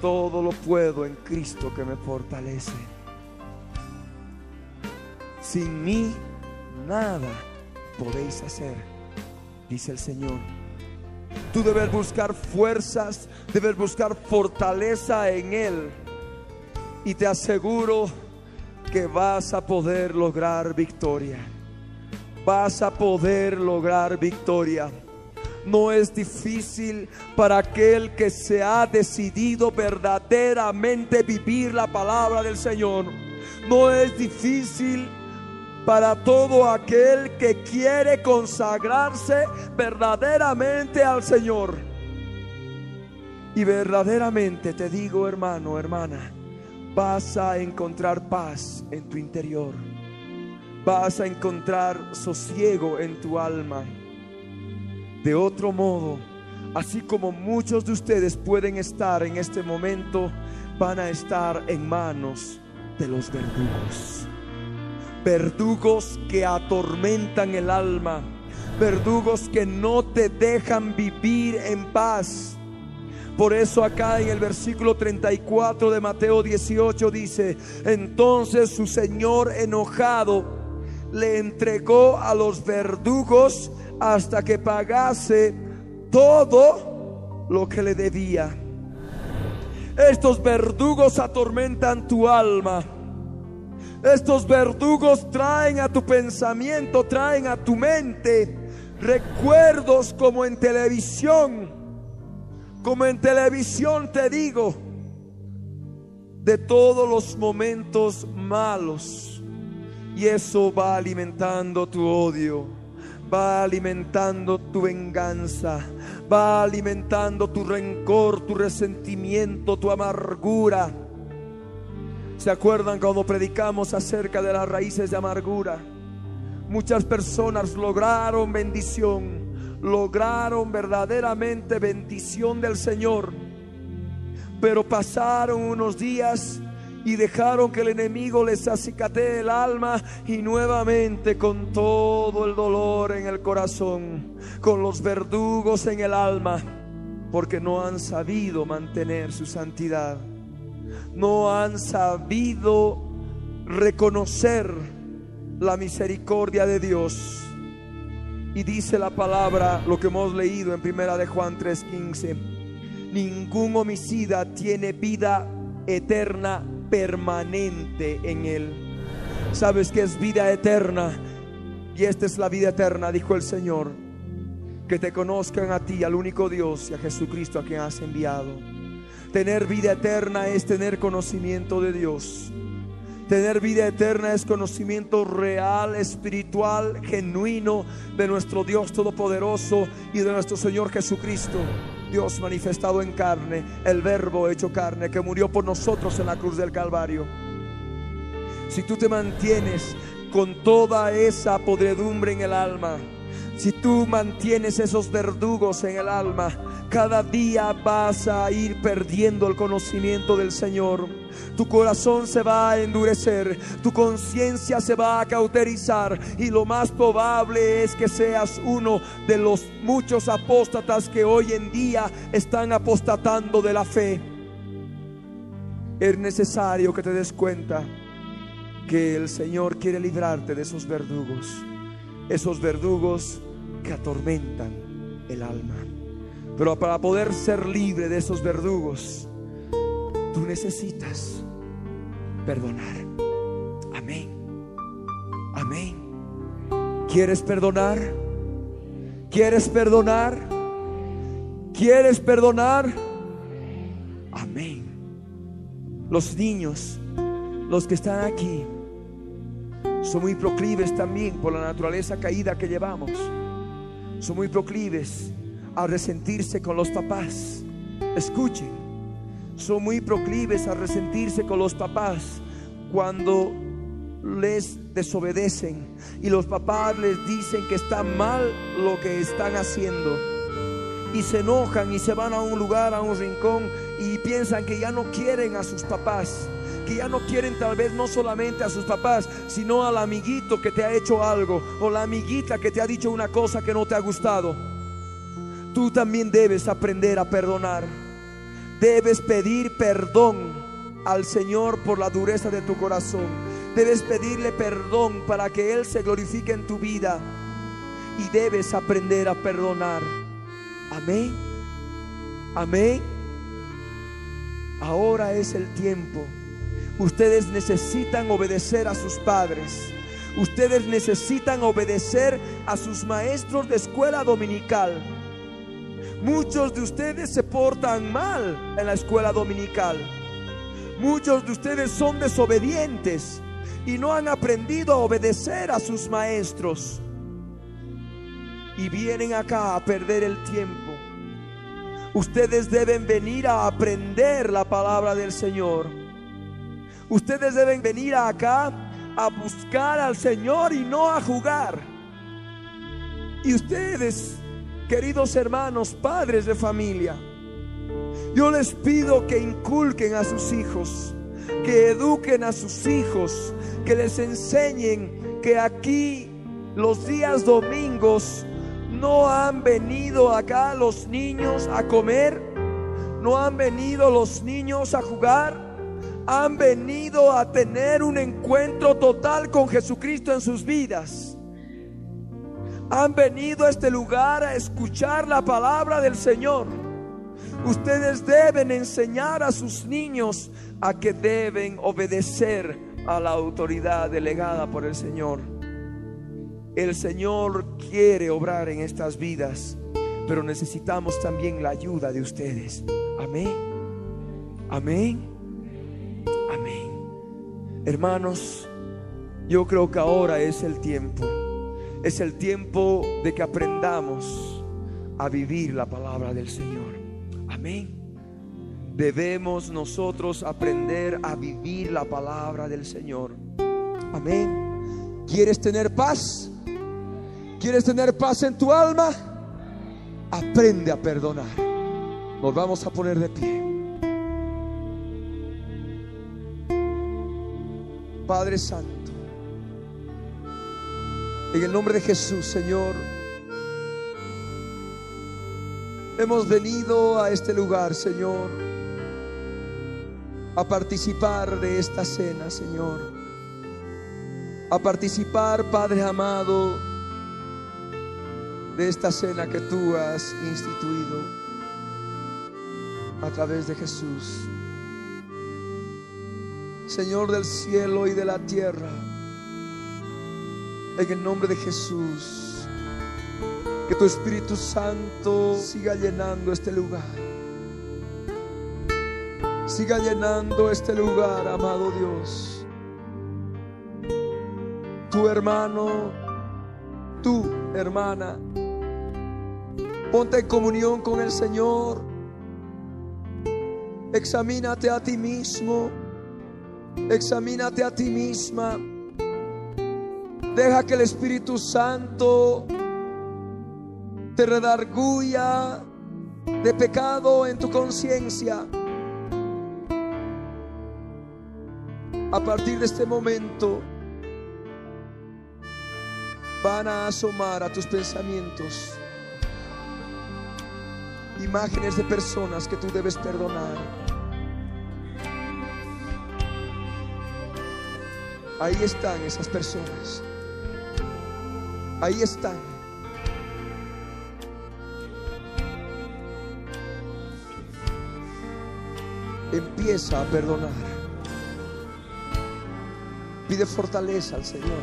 Todo lo puedo en Cristo que me fortalece. Sin mí nada podéis hacer, dice el Señor. Tú debes buscar fuerzas, debes buscar fortaleza en Él. Y te aseguro que vas a poder lograr victoria. Vas a poder lograr victoria. No es difícil para aquel que se ha decidido verdaderamente vivir la palabra del Señor. No es difícil para todo aquel que quiere consagrarse verdaderamente al Señor. Y verdaderamente te digo, hermano, hermana, vas a encontrar paz en tu interior. Vas a encontrar sosiego en tu alma. De otro modo, así como muchos de ustedes pueden estar en este momento, van a estar en manos de los verdugos. Verdugos que atormentan el alma. Verdugos que no te dejan vivir en paz por eso acá en el versículo 34 de Mateo 18 dice, entonces su Señor enojado le entregó a los verdugos hasta que pagase todo lo que le debía. Estos verdugos atormentan tu alma. Estos verdugos traen a tu pensamiento, traen a tu mente recuerdos como en televisión como en televisión te digo, de todos los momentos malos. Y eso va alimentando tu odio, va alimentando tu venganza, va alimentando tu rencor, tu resentimiento, tu amargura. ¿Se acuerdan cuando predicamos acerca de las raíces de amargura? Muchas personas lograron bendición, lograron verdaderamente bendición del Señor, pero pasaron unos días y dejaron que el enemigo les acicate el alma y nuevamente con todo el dolor en el corazón, con los verdugos en el alma, porque no han sabido mantener su santidad no han sabido reconocer la misericordia de Dios. Y dice la palabra, lo que hemos leído en primera de Juan 3:15, ningún homicida tiene vida eterna permanente en él. ¿Sabes que es vida eterna? Y esta es la vida eterna, dijo el Señor, que te conozcan a ti, al único Dios y a Jesucristo a quien has enviado. Tener vida eterna es tener conocimiento de Dios. Tener vida eterna es conocimiento real, espiritual, genuino de nuestro Dios Todopoderoso y de nuestro Señor Jesucristo. Dios manifestado en carne, el verbo hecho carne, que murió por nosotros en la cruz del Calvario. Si tú te mantienes con toda esa podredumbre en el alma, si tú mantienes esos verdugos en el alma, cada día vas a ir perdiendo el conocimiento del Señor. Tu corazón se va a endurecer, tu conciencia se va a cauterizar y lo más probable es que seas uno de los muchos apóstatas que hoy en día están apostatando de la fe. Es necesario que te des cuenta que el Señor quiere librarte de esos verdugos, esos verdugos que atormentan el alma. Pero para poder ser libre de esos verdugos, tú necesitas perdonar. Amén. Amén. ¿Quieres perdonar? ¿Quieres perdonar? ¿Quieres perdonar? Amén. Los niños, los que están aquí, son muy proclives también por la naturaleza caída que llevamos. Son muy proclives a resentirse con los papás. Escuchen, son muy proclives a resentirse con los papás cuando les desobedecen y los papás les dicen que está mal lo que están haciendo y se enojan y se van a un lugar, a un rincón y piensan que ya no quieren a sus papás, que ya no quieren tal vez no solamente a sus papás, sino al amiguito que te ha hecho algo o la amiguita que te ha dicho una cosa que no te ha gustado. Tú también debes aprender a perdonar. Debes pedir perdón al Señor por la dureza de tu corazón. Debes pedirle perdón para que Él se glorifique en tu vida. Y debes aprender a perdonar. Amén. Amén. Ahora es el tiempo. Ustedes necesitan obedecer a sus padres. Ustedes necesitan obedecer a sus maestros de escuela dominical. Muchos de ustedes se portan mal en la escuela dominical. Muchos de ustedes son desobedientes y no han aprendido a obedecer a sus maestros. Y vienen acá a perder el tiempo. Ustedes deben venir a aprender la palabra del Señor. Ustedes deben venir acá a buscar al Señor y no a jugar. Y ustedes queridos hermanos, padres de familia, yo les pido que inculquen a sus hijos, que eduquen a sus hijos, que les enseñen que aquí los días domingos no han venido acá los niños a comer, no han venido los niños a jugar, han venido a tener un encuentro total con Jesucristo en sus vidas han venido a este lugar a escuchar la palabra del Señor. Ustedes deben enseñar a sus niños a que deben obedecer a la autoridad delegada por el Señor. El Señor quiere obrar en estas vidas, pero necesitamos también la ayuda de ustedes. Amén. Amén. Hermanos, yo creo que ahora es el tiempo. Es el tiempo de que aprendamos a vivir la palabra del Señor. Amén. Debemos nosotros aprender a vivir la palabra del Señor. Amén. ¿Quieres tener paz? ¿Quieres tener paz en tu alma? Aprende a perdonar. Nos vamos a poner de pie. Padre Santo, en el nombre de Jesús, Señor, hemos venido a este lugar, Señor, a participar de esta cena, Señor, a participar, Padre amado, de esta cena que tú has instituido a través de Jesús. Señor del cielo y de la tierra, en el nombre de Jesús, que tu Espíritu Santo siga llenando este lugar. Siga llenando este lugar, amado Dios. Tu hermano, tu hermana, ponte en comunión con el Señor. Examínate a ti mismo. Examínate a ti misma. Deja que el Espíritu Santo te redarguya de pecado en tu conciencia. A partir de este momento van a asomar a tus pensamientos imágenes de personas que tú debes perdonar. Ahí están esas personas. Ahí están. Empieza a perdonar. Pide fortaleza al Señor.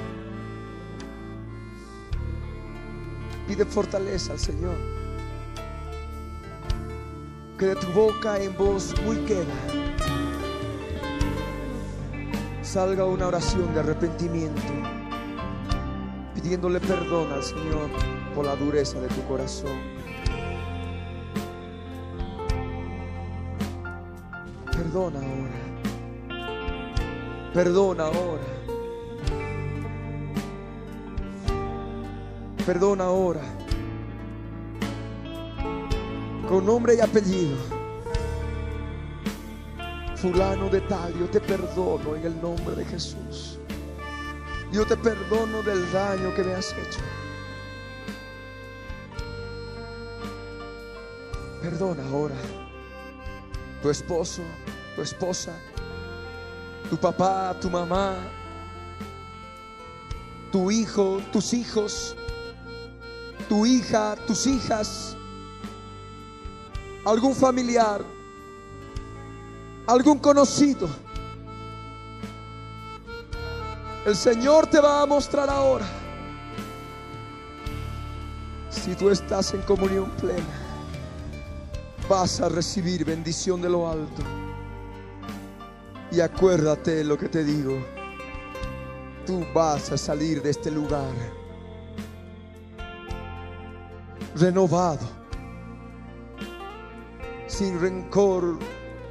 Pide fortaleza al Señor. Que de tu boca en voz muy queda salga una oración de arrepentimiento, pidiéndole perdón al Señor por la dureza de tu corazón. Perdona ahora. Perdona ahora. Perdona ahora. Con nombre y apellido. Fulano de tal, yo te perdono en el nombre de Jesús. Yo te perdono del daño que me has hecho. Perdona ahora. Tu esposo, tu esposa, tu papá, tu mamá, tu hijo, tus hijos, tu hija, tus hijas, algún familiar, algún conocido. El Señor te va a mostrar ahora si tú estás en comunión plena vas a recibir bendición de lo alto. Y acuérdate lo que te digo. Tú vas a salir de este lugar renovado, sin rencor,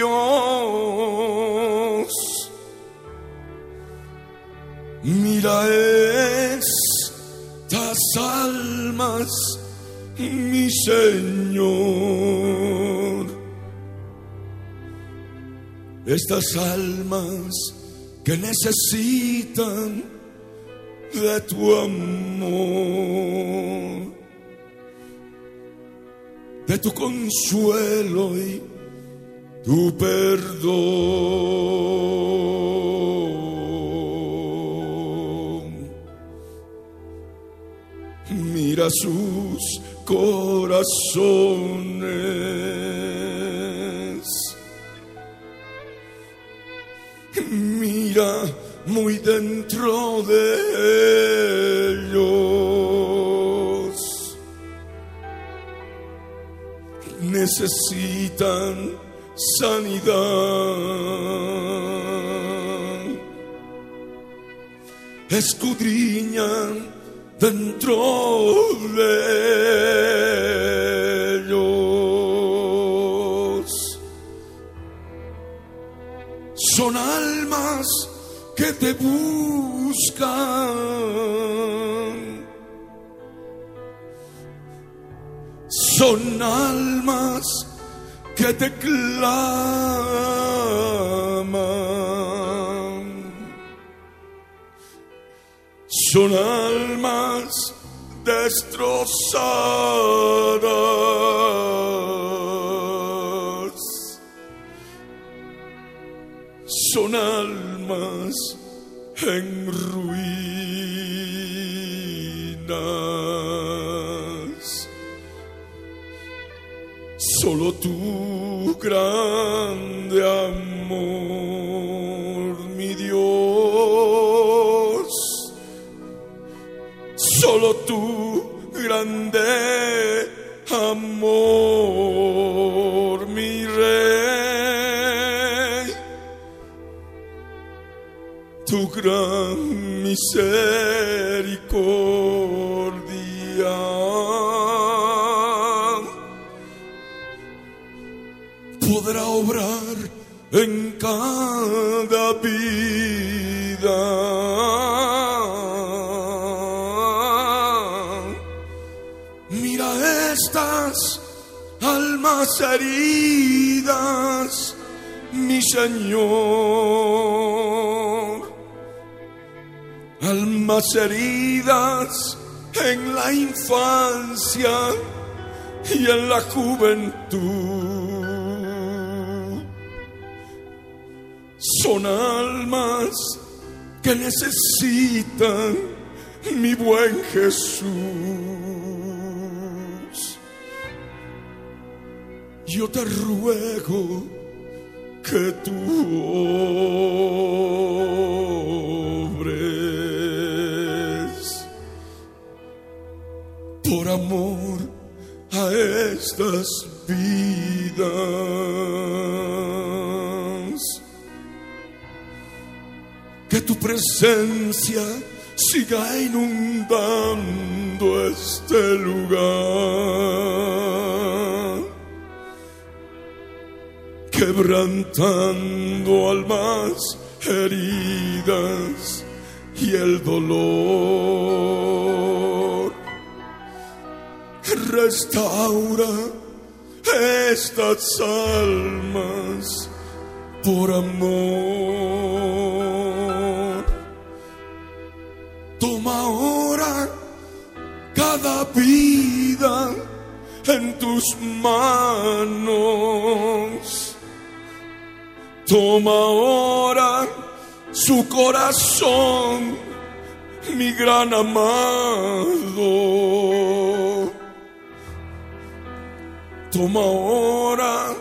Dios. Mira estas almas, mi Señor. Estas almas que necesitan de tu amor, de tu consuelo y tu perdón. Mira sus corazones. Mira muy dentro de ellos. Necesitan sanidad. Escudriñan dentro de ellos. Son almas que te buscan. Son almas que te claman. Son almas destrozadas. Son almas en ruinas. Solo tu grande amor, mi Dios. Solo tu grande amor, mi rey. Tu gran misericordia podrá obrar en cada vida. Mira estas almas heridas, mi Señor. Almas heridas en la infancia y en la juventud. Son almas que necesitan mi buen Jesús. Yo te ruego que tú obres por amor a estas presencia siga inundando este lugar, quebrantando almas heridas y el dolor restaura estas almas por amor. Vida en tus manos. Toma ahora su corazón, mi gran amado. Toma ahora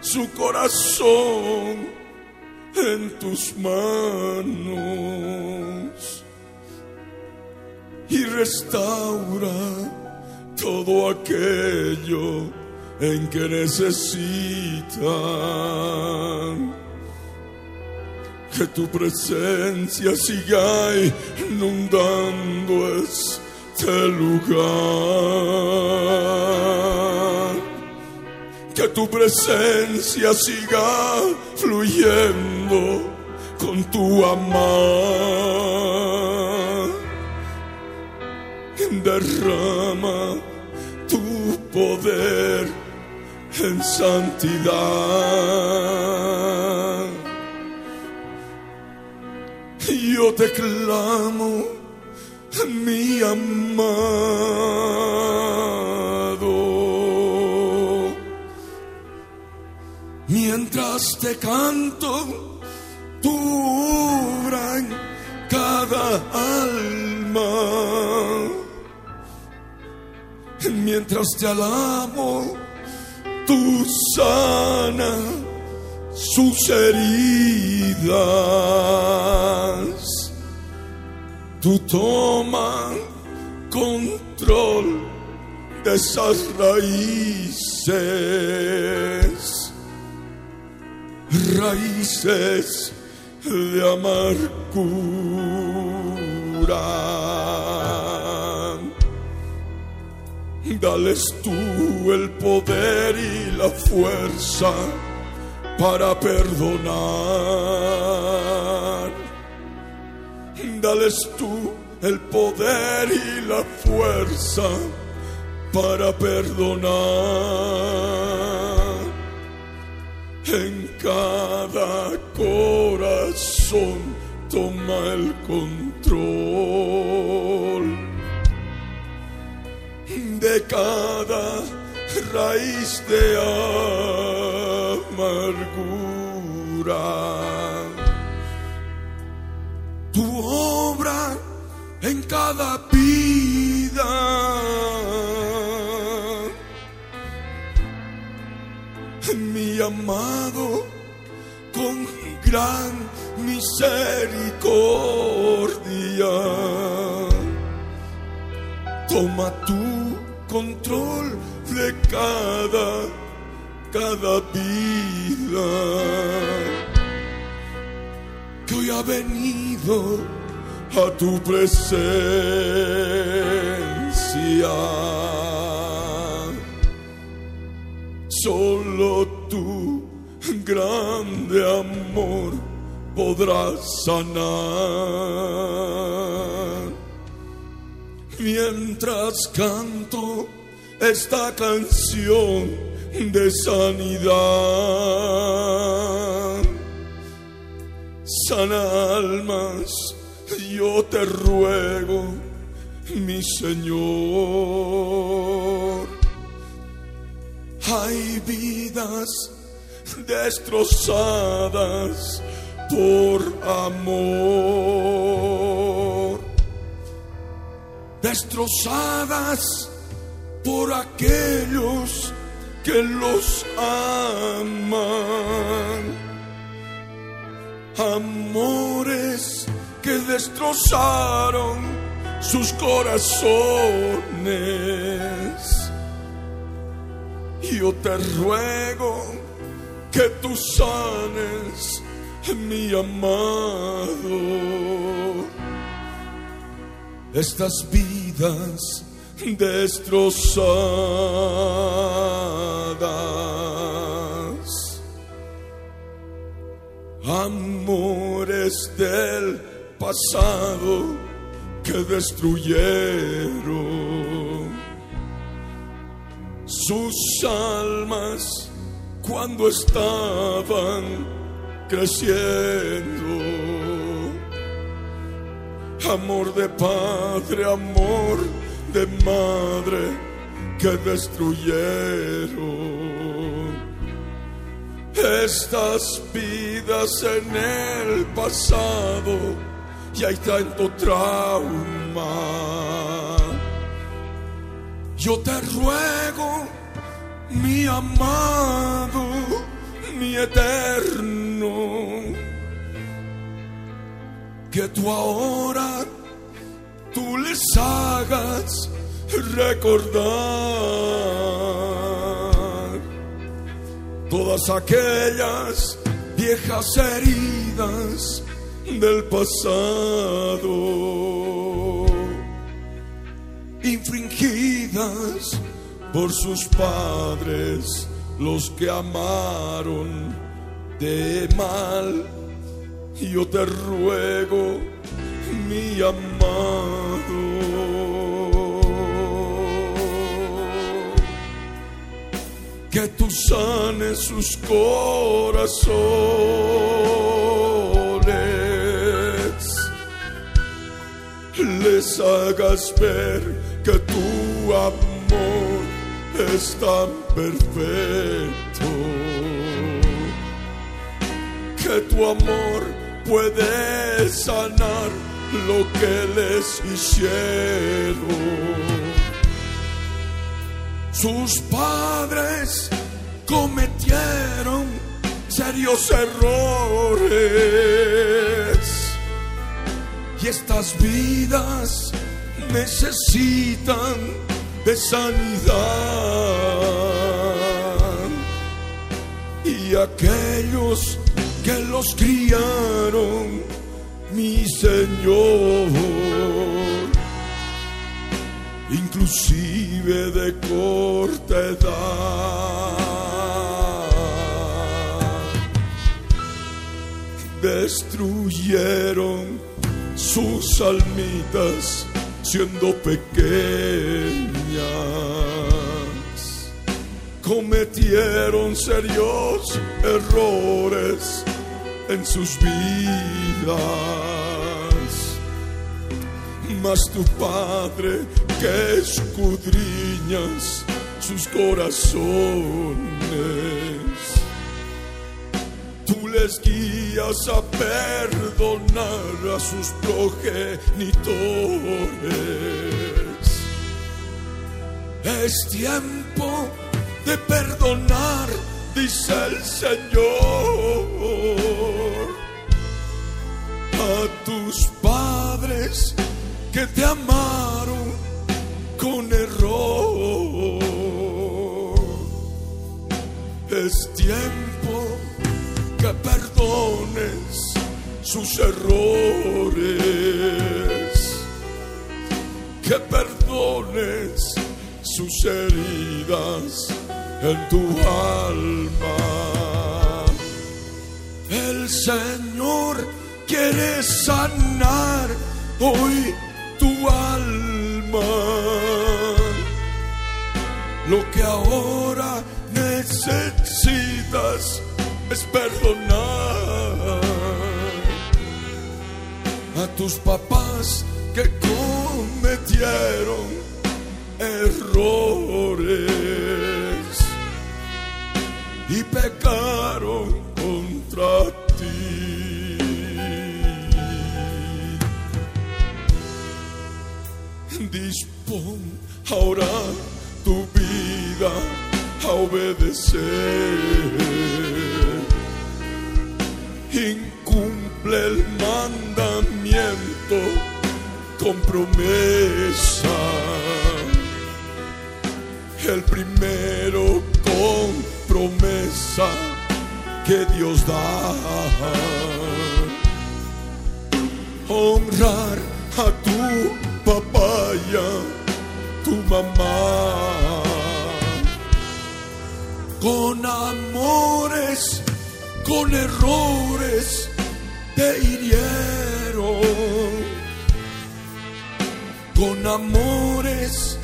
su corazón en tus manos y restaura todo aquello en que necesitan que tu presencia siga inundando este lugar que tu presencia siga fluyendo con tu amor. Derrama tu poder en santidad. Yo te clamo, mi amado, mientras te canto, tu obra en cada alma. Mientras te alabo, tú sana sus heridas. Tú toma control de esas raíces, raíces de amargura. Dales tú el poder y la fuerza para perdonar. Dales tú el poder y la fuerza para perdonar. En cada corazón toma el control de cada raíz de amargura. Tu obra en cada vida. Mi amado, con gran misericordia toma tu control de cada, cada vida que hoy ha venido a tu presencia. Solo tu grande amor podrá sanar mientras canto esta canción de sanidad. Sana almas, yo te ruego, mi Señor. Hay vidas destrozadas por amor destrozadas por aquellos que los aman. Amores que destrozaron sus corazones. Yo te ruego que tú sanes mi amado estas vidas destrozadas. Amores del pasado que destruyeron sus almas cuando estaban creciendo amor de padre, amor de madre que destruyeron. Estas vidas en el pasado y hay tanto trauma. Yo te ruego, mi amado, mi eterno que tú ahora tú les hagas recordar todas aquellas viejas heridas del pasado infringidas por sus padres los que amaron de mal yo te ruego, mi amado, que tú sanes sus corazones, les hagas ver que tu amor es tan perfecto, que tu amor puede sanar lo que les hicieron. Sus padres cometieron serios errores y estas vidas necesitan de sanidad y aquellos que los criaron, mi Señor inclusive de corta edad. Destruyeron sus almitas siendo pequeñas. Cometieron serios errores en sus vidas mas tu Padre que escudriñas sus corazones. Tú les guías a perdonar a sus progenitores. Es tiempo de perdonar, dice el Señor, a tus padres que te amaron con error. Es tiempo que perdones sus errores, que perdones sus heridas en tu alma. El Señor quiere sanar hoy tu alma. Lo que ahora necesitas es perdonar a tus papás que cometieron errores y pecaron contra ti. Dispón ahora tu vida a obedecer. Incumple el mandamiento con promesa. El primero con promesa que Dios da. Honrar a tu papaya, tu mamá. Con amores, con errores, te hirieron. Con amores,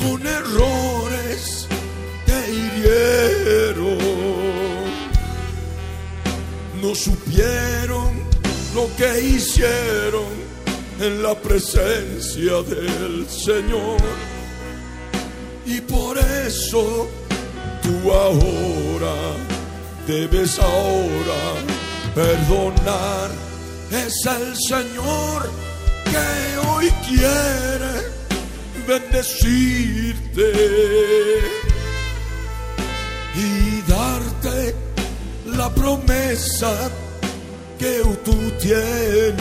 con errores, No supieron lo que hicieron en la presencia del Señor. Y por eso tú ahora debes ahora perdonar. Es el Señor que hoy quiere bendecirte y darte la promesa que tú tienes,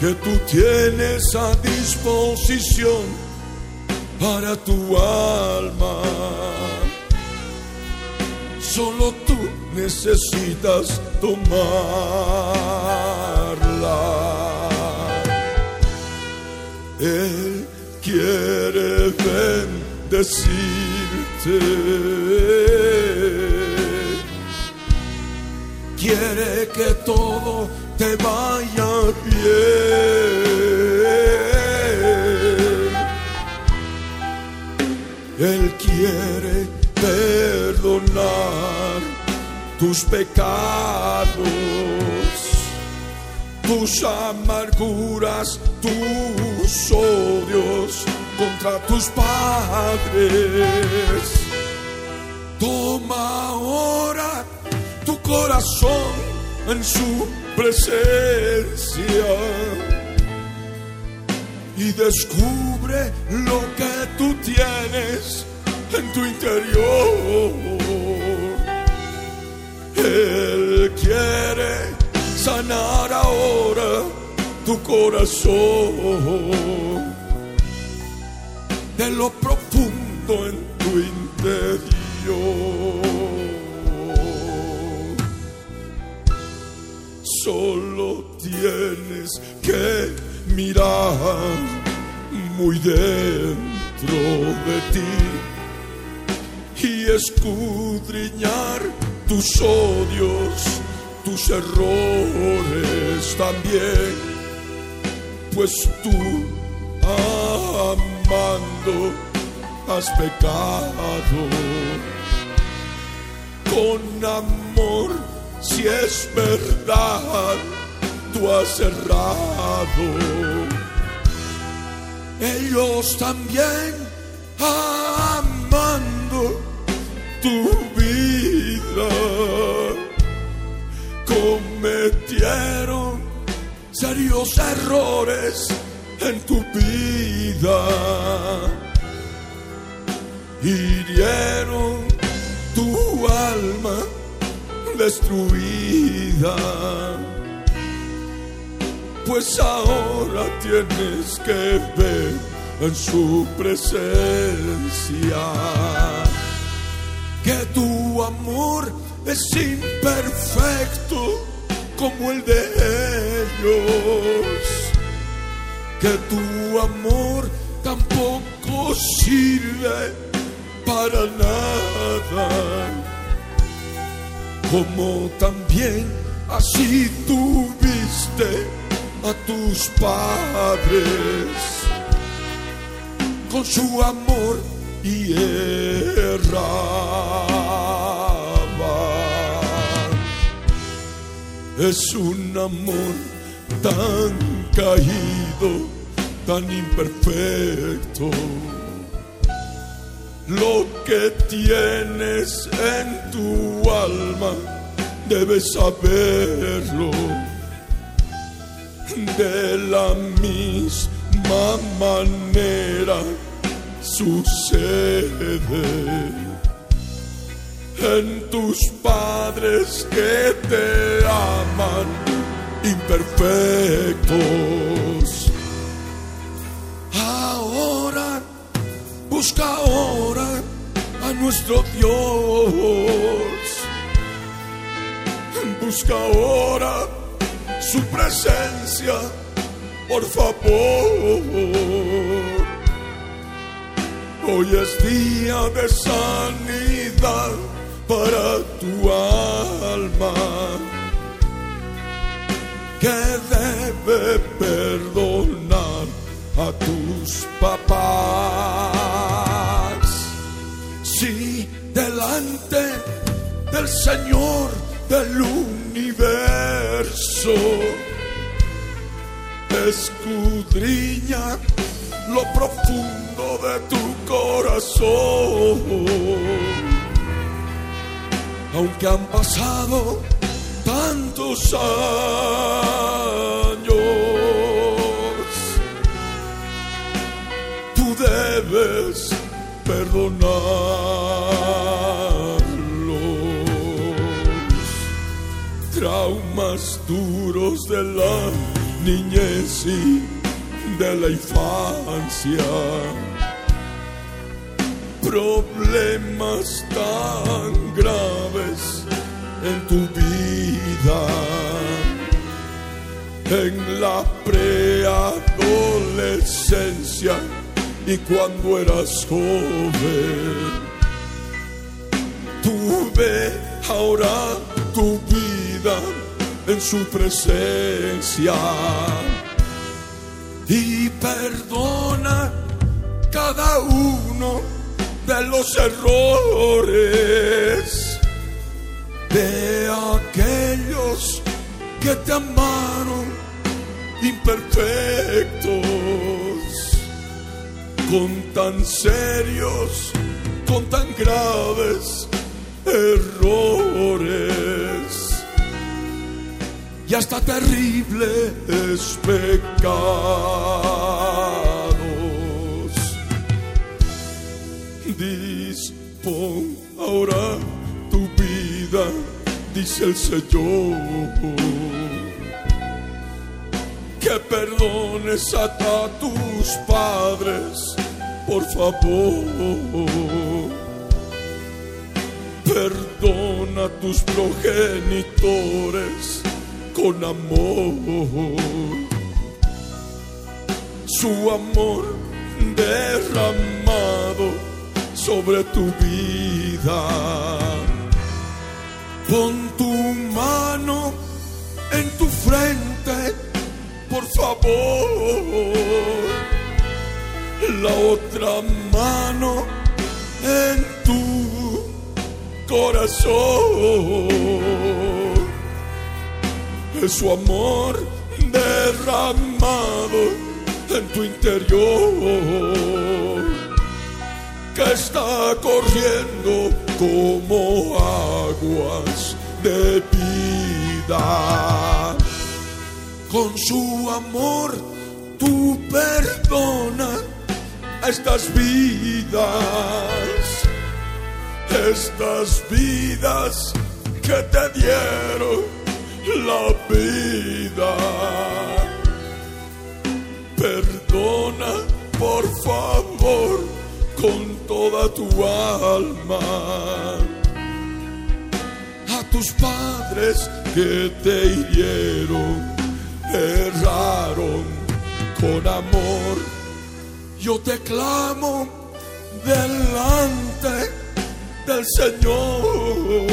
que tú tienes a disposición para tu alma. Solo tú necesitas tomarla. Él quiere sentir. Quiere que todo te vaya bien. Él quiere perdonar tus pecados, tus amarguras, tus odios contra tus padres. Toma ahora tu corazón en su presencia y descubre lo que tú tienes en tu interior. Él quiere sanar ahora tu corazón de lo profundo en tu interior. Solo tienes que mirar muy dentro de ti y escudriñar tus odios, tus errores también, pues tú amando has pecado con amor, si es verdad, tú has errado. Ellos también amando tu vida cometieron serios errores en tu vida. Hirieron tu alma destruida. Pues ahora tienes que ver en su presencia que tu amor es imperfecto como el de ellos, que tu amor tampoco sirve para nada, como también así tuviste a tus padres con su amor y erraba. Es un amor tan caído, tan imperfecto. Lo que tienes en tu alma debes saberlo. De la misma manera sucede en tus padres que te aman imperfectos. Busca ahora a nuestro Dios. Busca ahora su presencia, por favor. Hoy es día de sanidad para tu alma que debe perdonar a tus papás. Del Señor del universo escudriña lo profundo de tu corazón. Aunque han pasado tantos años, tú debes perdonarlos. Traumas duros de la niñez y de la infancia problemas tan graves en tu vida, en la preadolescencia y cuando eras joven. Tú ve ahora tu vida en su presencia. Y perdona cada uno de los errores de aquellos que te amaron imperfectos, con tan serios, con tan graves errores y hasta terribles pecados. Dispón ahora tu vida, dice el Señor. Que perdones a, a tus padres, por favor Perdona a tus progenitores con amor. Su amor derramado sobre tu vida. Pon tu mano en tu frente, por favor. La otra mano en tu corazón es su amor derramado en tu interior que está corriendo como aguas de vida. Con su amor tú perdona estas vidas estas vidas que te dieron la vida. Perdona, por favor, con toda tu alma a tus padres que te hirieron, erraron con amor. Yo te clamo delante del Señor,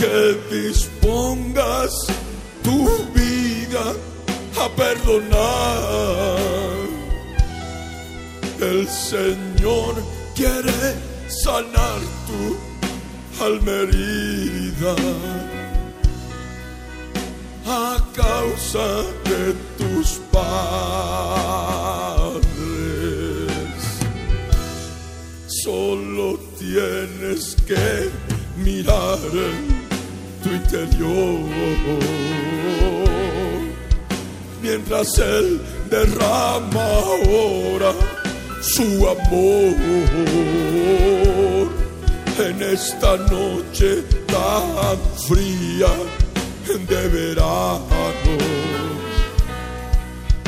que dispongas tu vida a perdonar. El Señor quiere sanar tu almerida a causa de tus padres. Solo tienes que mirar tu interior. Mientras Él derrama ahora su amor en esta noche tan fría de verano.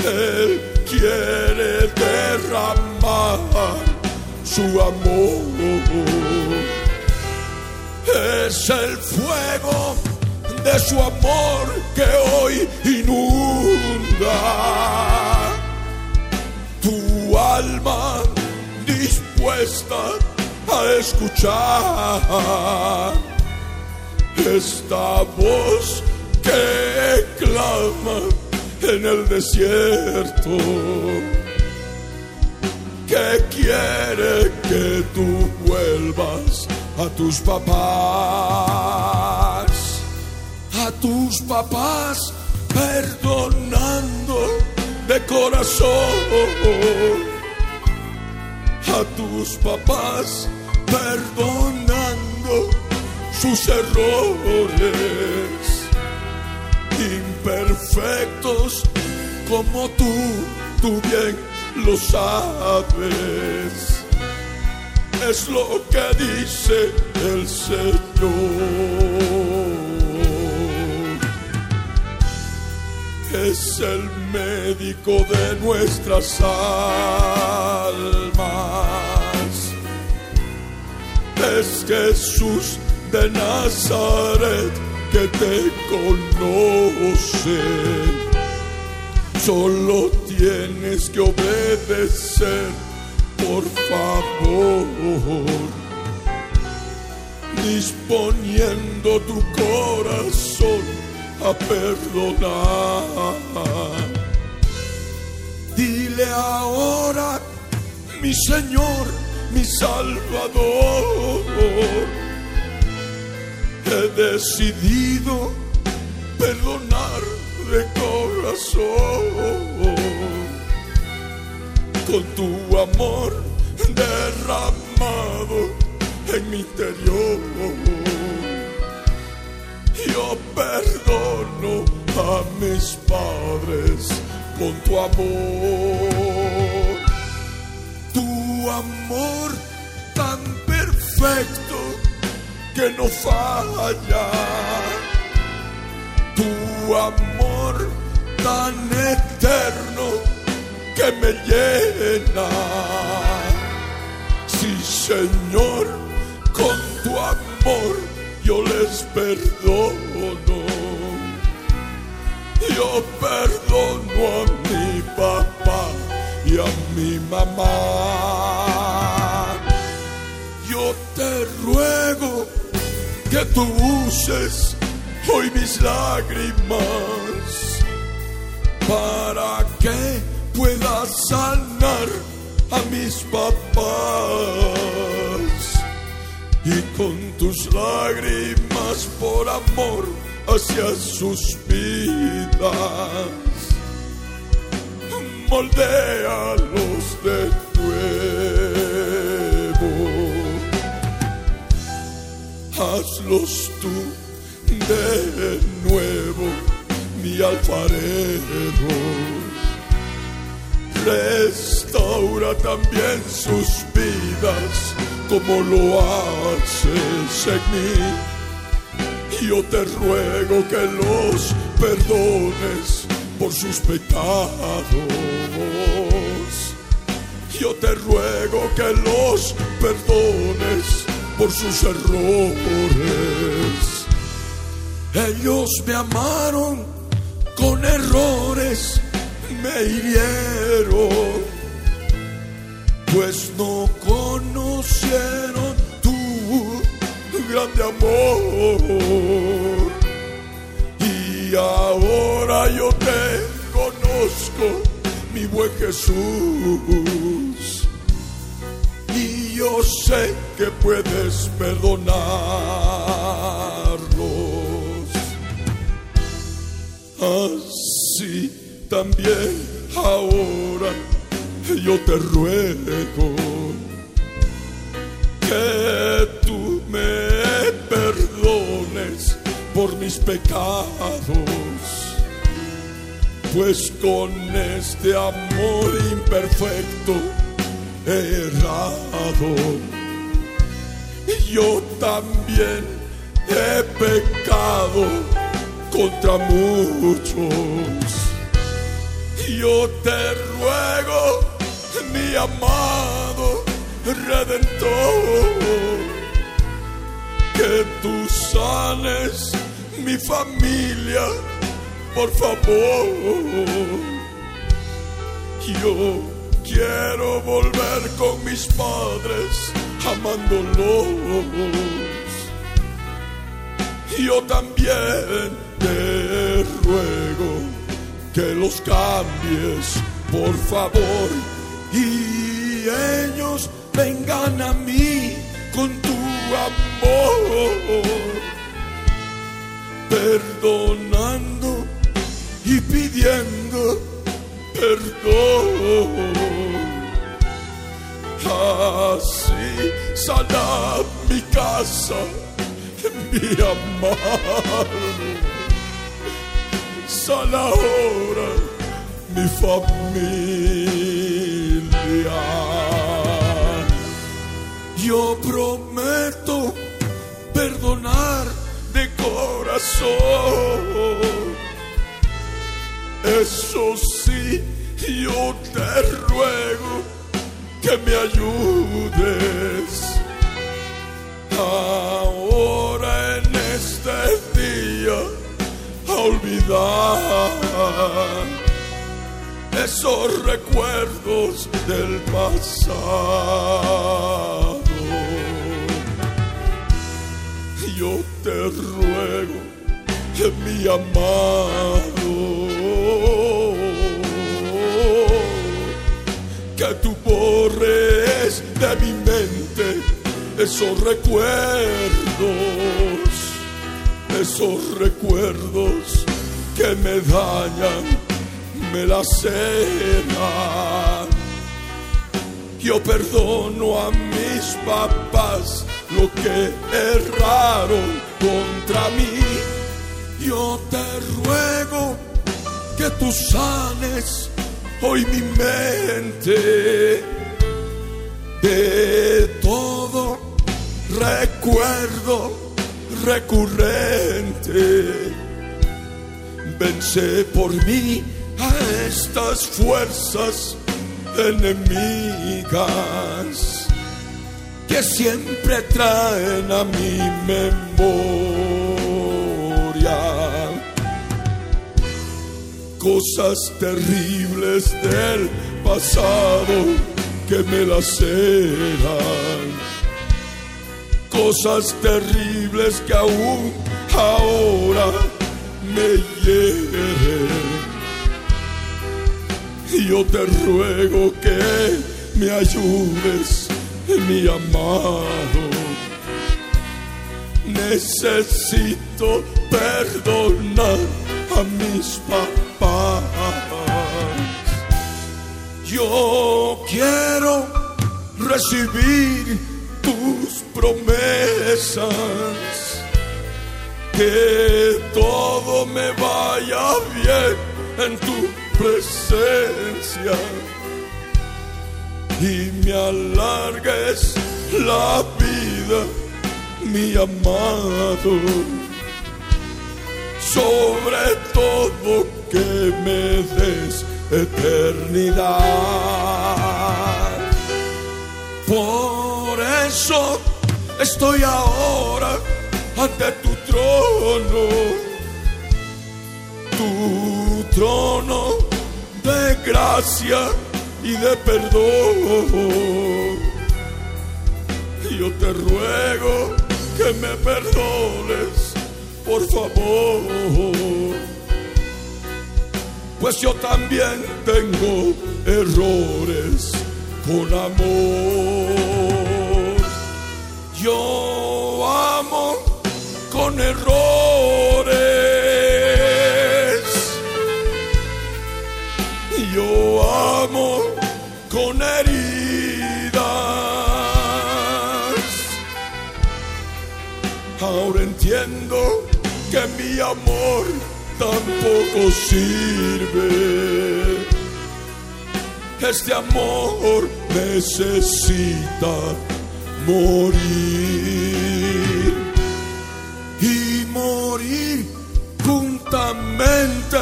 Él quiere derramar su amor. Es el fuego de su amor que hoy inunda. Tu alma dispuesta a escuchar esta voz que clama en el desierto que quiere a tus papás, a tus papás perdonando de corazón, a tus papás perdonando sus errores, imperfectos como tú, tú bien lo sabes. Es lo que dice el Señor. Es el médico de nuestras almas. Es Jesús de Nazaret que te conoce. Solo tienes que obedecer, por favor, disponiendo tu corazón a perdonar. Dile ahora, mi Señor, mi Salvador, he decidido perdonar de corazón con tu amor derramado en mi interior. Yo perdono a mis padres con tu amor. Tu amor tan perfecto que no falla. Tu amor tan eterno que me llena. Sí, Señor, con tu amor yo les perdono. Yo perdono a mi papá y a mi mamá. Yo te ruego que tú uses hoy mis lágrimas para que pueda sanar a mis papás. Y con tus lágrimas por amor hacia sus vidas moldéalos de nuevo. Hazlos tú de nuevo mi alfarero restaura también sus vidas como lo haces en mí. Yo te ruego que los perdones por sus pecados. Yo te ruego que los perdones por sus errores. Ellos me amaron con errores me hirieron, pues no conocieron tu grande amor. Y ahora yo te conozco, mi buen Jesús. Y yo sé que puedes perdonarlos. Así también ahora yo te ruego que tú me perdones por mis pecados, pues con este amor imperfecto he errado. Yo también he pecado contra muchos yo te ruego, mi amado redentor, que tú sanes mi familia, por favor. Yo quiero volver con mis padres, amándolos. Yo también te ruego que los cambies, por favor, y ellos vengan a mí con tu amor, perdonando y pidiendo perdón. Así sana mi casa, mi amado sana ahora mi familia. Yo prometo perdonar de corazón. Eso sí, yo te ruego que me ayudes. Ahora en este día olvidar esos recuerdos del pasado. Yo te ruego, mi amado, que tú borres de mi mente esos recuerdos esos recuerdos que me dañan, me laceran. Yo perdono a mis papás lo que erraron contra mí. Yo te ruego que tú sanes hoy mi mente de todo recuerdo recurrente. Vence por mí a estas fuerzas enemigas que siempre traen a mi memoria cosas terribles del pasado que me laceran, cosas terribles que aún ahora me hieren. Yo te ruego que me ayudes, mi amado. Necesito perdonar a mis papás. Yo quiero recibir tus promesas, que todo me vaya bien en tu presencia y me alargues la vida, mi amado. Sobre todo que me des eternidad. Eso estoy ahora ante tu trono, tu trono de gracia y de perdón. Yo te ruego que me perdones, por favor pues yo también tengo errores con amor. Yo amo con errores. Yo amo con heridas. Ahora entiendo que mi amor tampoco sirve. Este amor necesita morir y morir juntamente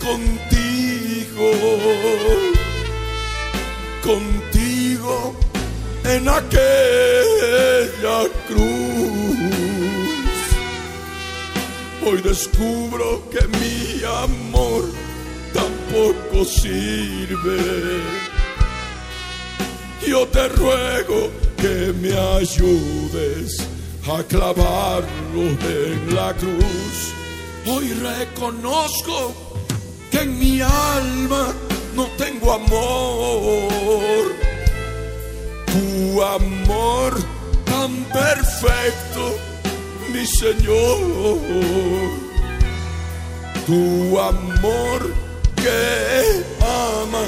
contigo, contigo en aquella cruz. Hoy descubro que mi amor tampoco sirve. Yo te ruego que me ayudes a clavarlo en la cruz. Hoy reconozco que en mi alma no tengo amor. Tu amor tan perfecto mi Señor, tu amor que ama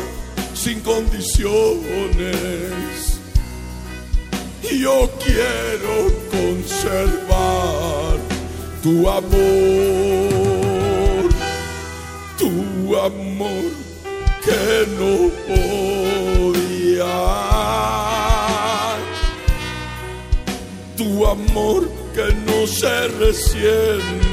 sin condiciones. Yo quiero conservar tu amor, tu amor que no odia, tu amor que no se resiente.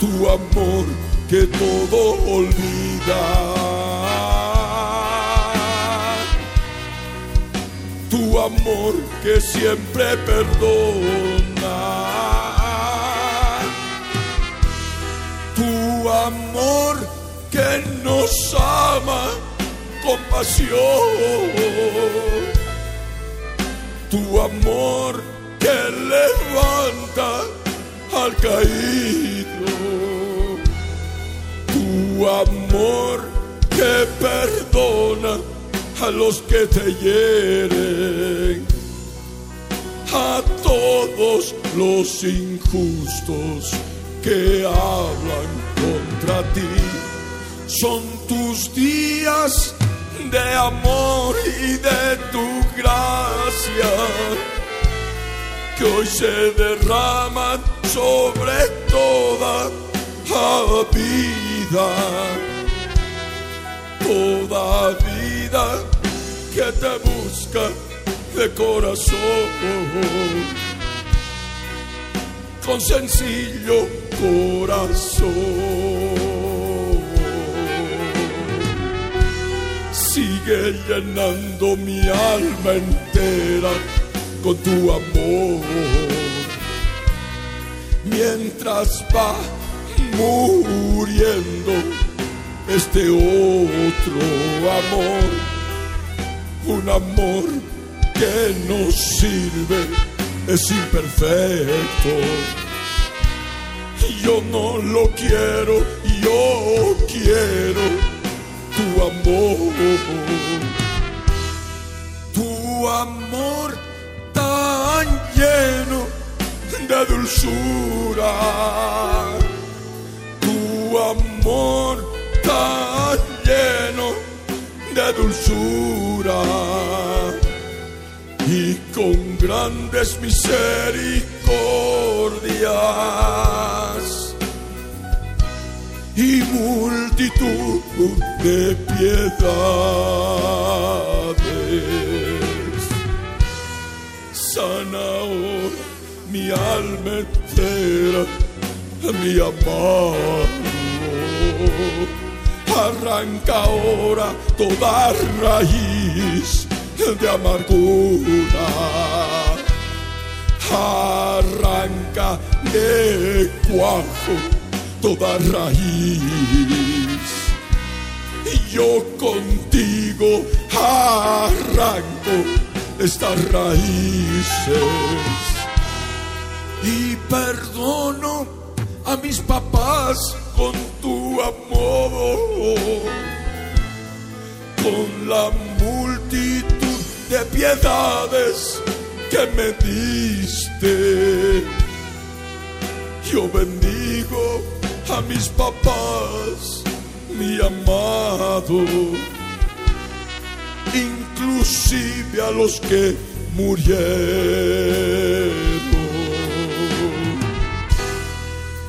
Tu amor que todo olvida. Amor que siempre perdona. Tu amor que nos ama con pasión tu amor que levanta al caído, tu amor que perdona a los que te hieren. a todos los injustos que hablan contra ti. Son tus días de amor y de tu gracia que hoy se derraman sobre toda la vida. Toda vida que te busca de corazón, con sencillo corazón. Sigue llenando mi alma entera con tu amor. Mientras va muriendo este otro amor, un amor que nos sirve, es imperfecto. Yo no lo quiero, yo quiero tu amor. Tu amor tan lleno de dulzura. Tu amor tan lleno de dulzura. Y con grandes misericordias y multitud de piedades. Sana ahora mi alma entera, mi amado. Arranca ahora toda raíz de amargura. Arranca de cuajo toda raíz. Y yo contigo arranco estas raíces y perdono a mis papás con tu amor, con la multitud de piedades que me diste. Yo bendigo a mis papás, mi amado, inclusive a los que murieron.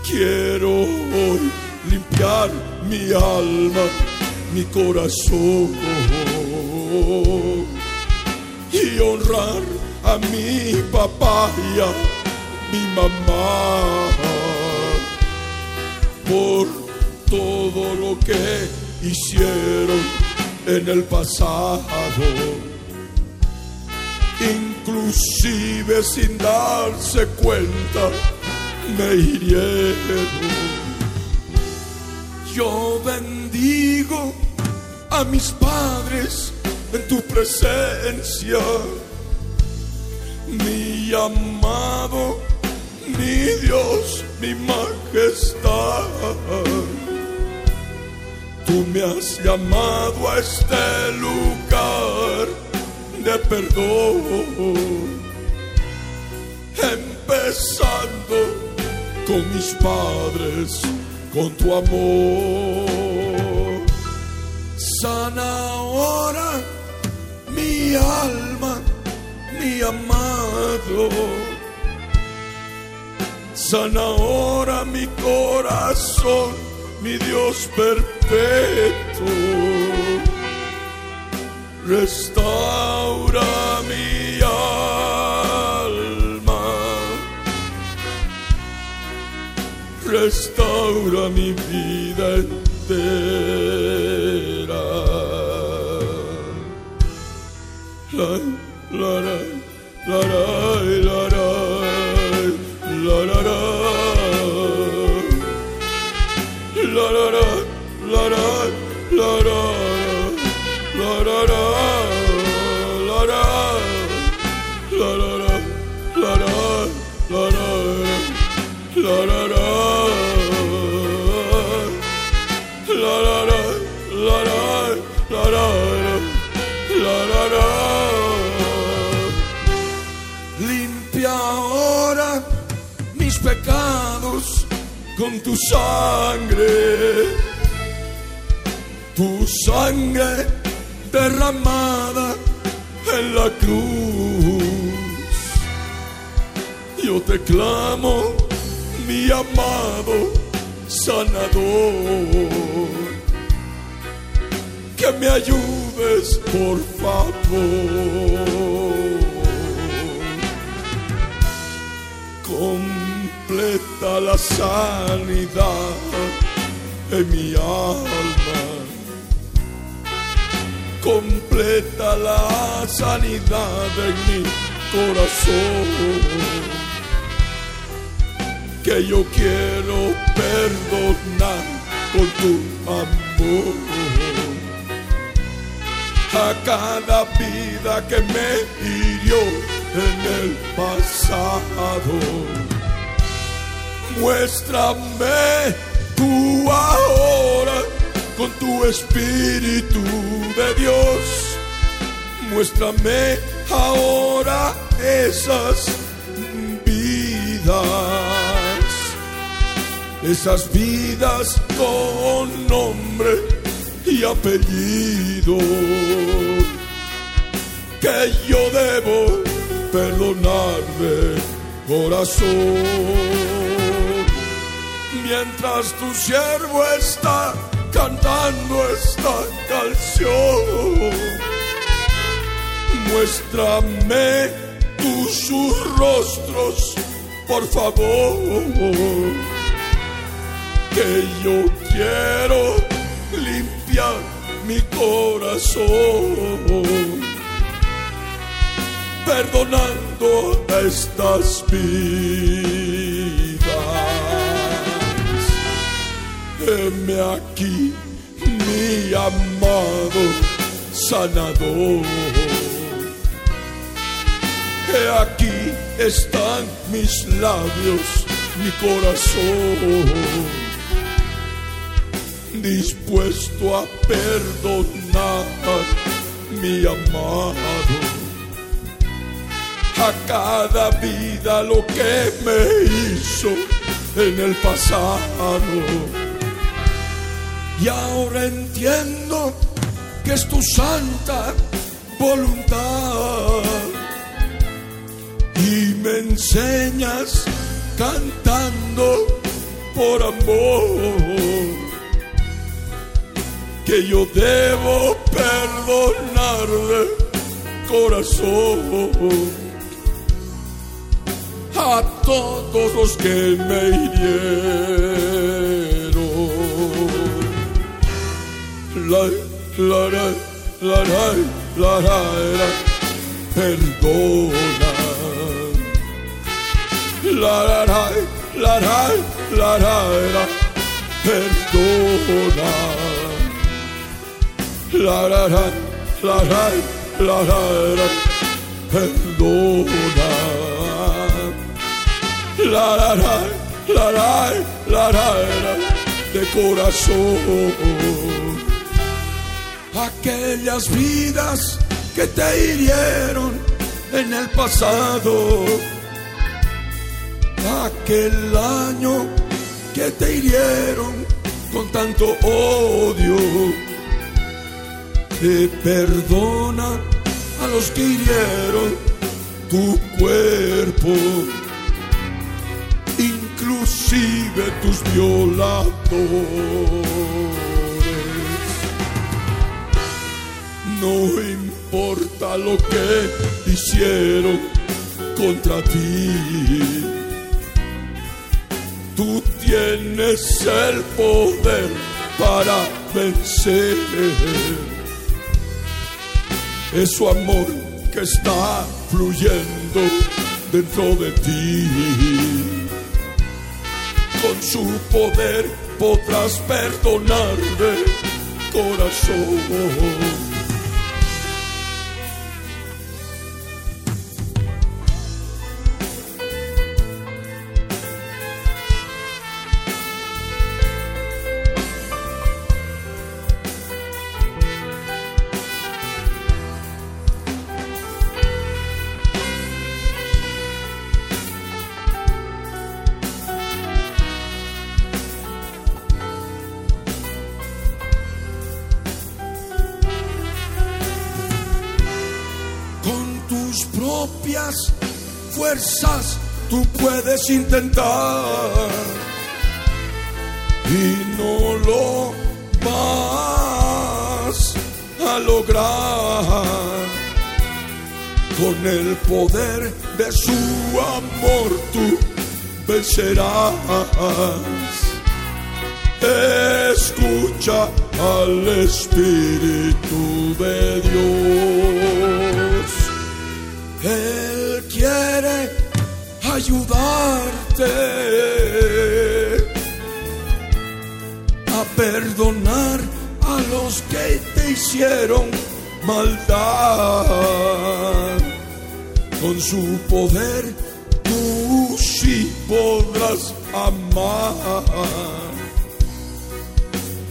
Quiero hoy mi alma, mi corazón y honrar a mi papá y a mi mamá por todo lo que hicieron en el pasado, inclusive sin darse cuenta me hirieron. Yo bendigo a mis padres en tu presencia, mi amado, mi Dios, mi majestad. Tú me has llamado a este lugar de perdón, empezando con mis padres, con tu amor. Sana ahora mi alma, mi amado. Sana ahora mi corazón, mi Dios perfecto. Restaura mi alma. Restaura mi vida entera. La, la, la, la, la, la, la, la, la, la. La la la la la la con tu sangre, tu sangre derramada en la cruz. Yo te clamo, mi amado sanador, que me ayudes, por favor. Completa la sanidad en mi alma. Completa la sanidad en mi corazón. Que yo quiero perdonar con tu amor a cada vida que me hirió en el pasado. Muéstrame tú ahora con tu Espíritu de Dios. Muéstrame ahora esas vidas, esas vidas con nombre y apellido que yo debo perdonar de corazón. Mientras tu siervo está cantando esta canción, muéstrame tus rostros, por favor, que yo quiero limpiar mi corazón perdonando estas vidas. Heme aquí, mi amado sanador. He aquí están mis labios, mi corazón, dispuesto a perdonar, mi amado a cada vida lo que me hizo en el pasado. Y ahora entiendo que es tu santa voluntad. Y me enseñas cantando por amor que yo debo perdonarle corazón a todos los que me hirieron. La, la, la, la, la, la, la, perdona. La, la, la, la, la, la, la, perdona. La, la, la, la, la, la, la, la, perdona la la la la la la la de corazón aquellas vidas que te hirieron en el pasado. Aquel año que te hirieron con tanto odio. Te perdona a los que hirieron tu cuerpo. Inclusive tus violadores. No importa lo que hicieron contra ti, tú tienes el poder para vencer. Es su amor que está fluyendo dentro de ti con su poder podrás perdonar de corazón. Intentar y no lo vas a lograr. Con el poder de su amor tú vencerás. Escucha al Espíritu de Dios. Él quiere a perdonar a los que te hicieron maldad. Con su poder tú sí podrás amar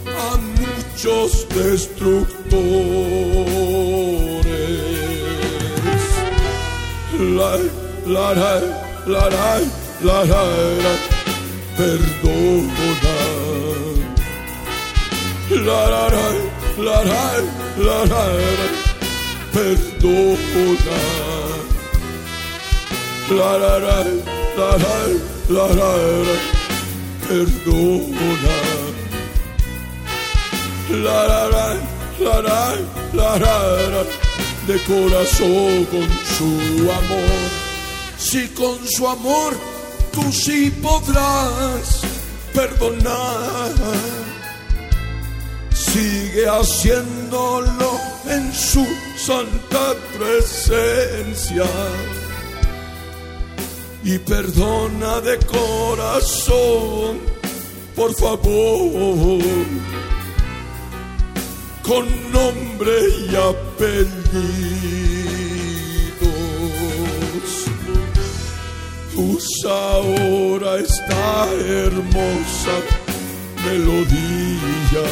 a muchos destructores. La, la, la, la, la, la, la, perdona. La, la, la, la, la, la, perdona. La, la, la, la, la, la, perdona. La, la, la, la, la, la, la, la, de corazón con su amor. Si con su amor tú sí podrás perdonar, sigue haciéndolo en su santa presencia. Y perdona de corazón, por favor, con nombre y apellidos. Usa ahora esta hermosa melodía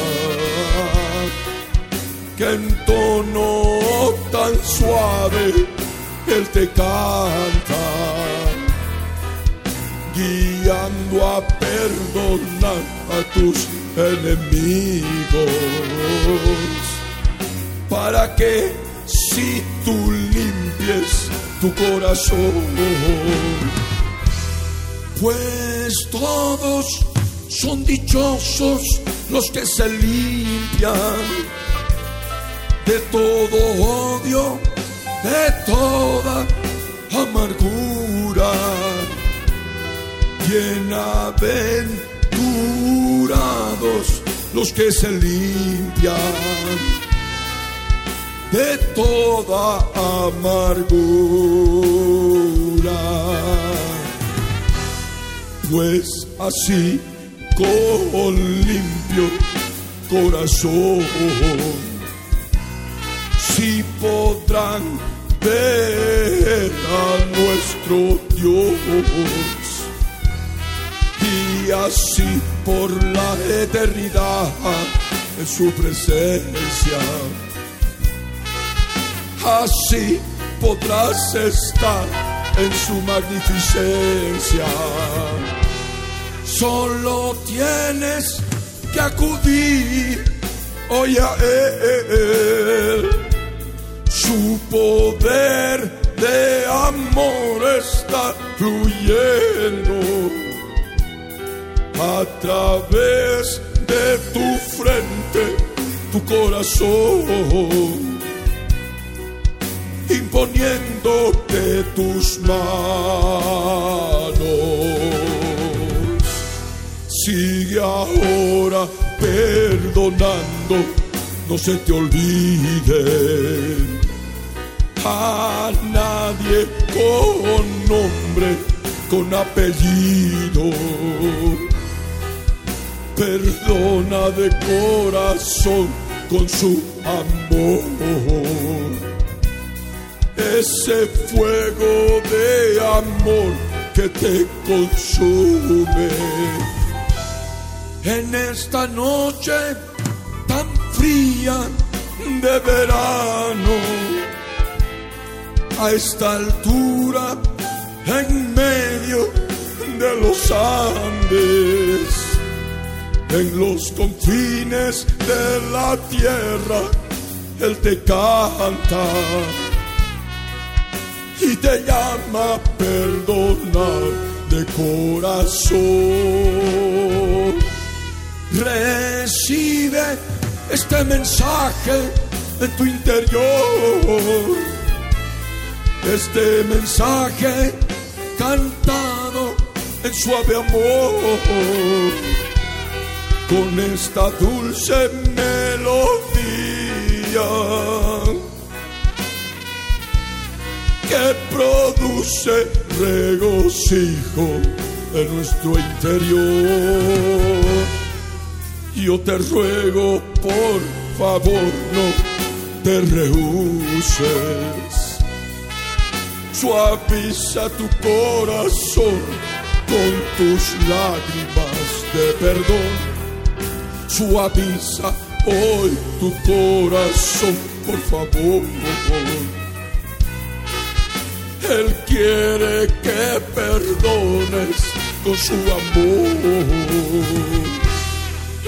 que en tono tan suave él te canta guiando a perdonar a tus enemigos, para que si tú limpies tu corazón, pues todos son dichosos los que se limpian de todo odio, de toda amargura. Bienaventurados los que se limpian de toda amargura, pues así con limpio corazón si podrán ver a nuestro Dios y así por la eternidad en su presencia. Así podrás estar en su magnificencia. Solo tienes que acudir hoy a Él. Su poder de amor está fluyendo a través de tu frente, tu corazón, imponiéndote tus manos. Sigue ahora perdonando, no se te olvide a nadie con nombre, con apellido perdona de corazón con su amor. Ese fuego de amor que te consume. En esta noche tan fría de verano, a esta altura, en medio de los Andes en los confines de la tierra, Él te canta. y te llama a perdonar de corazón. Recibe este mensaje en tu interior. Este mensaje cantado en suave amor. Con esta dulce melodía que produce regocijo en nuestro interior. Yo te ruego, por favor, no te rehuses. Suaviza tu corazón con tus lágrimas de perdón. Suaviza hoy tu corazón, por favor. Él quiere que perdones con su amor.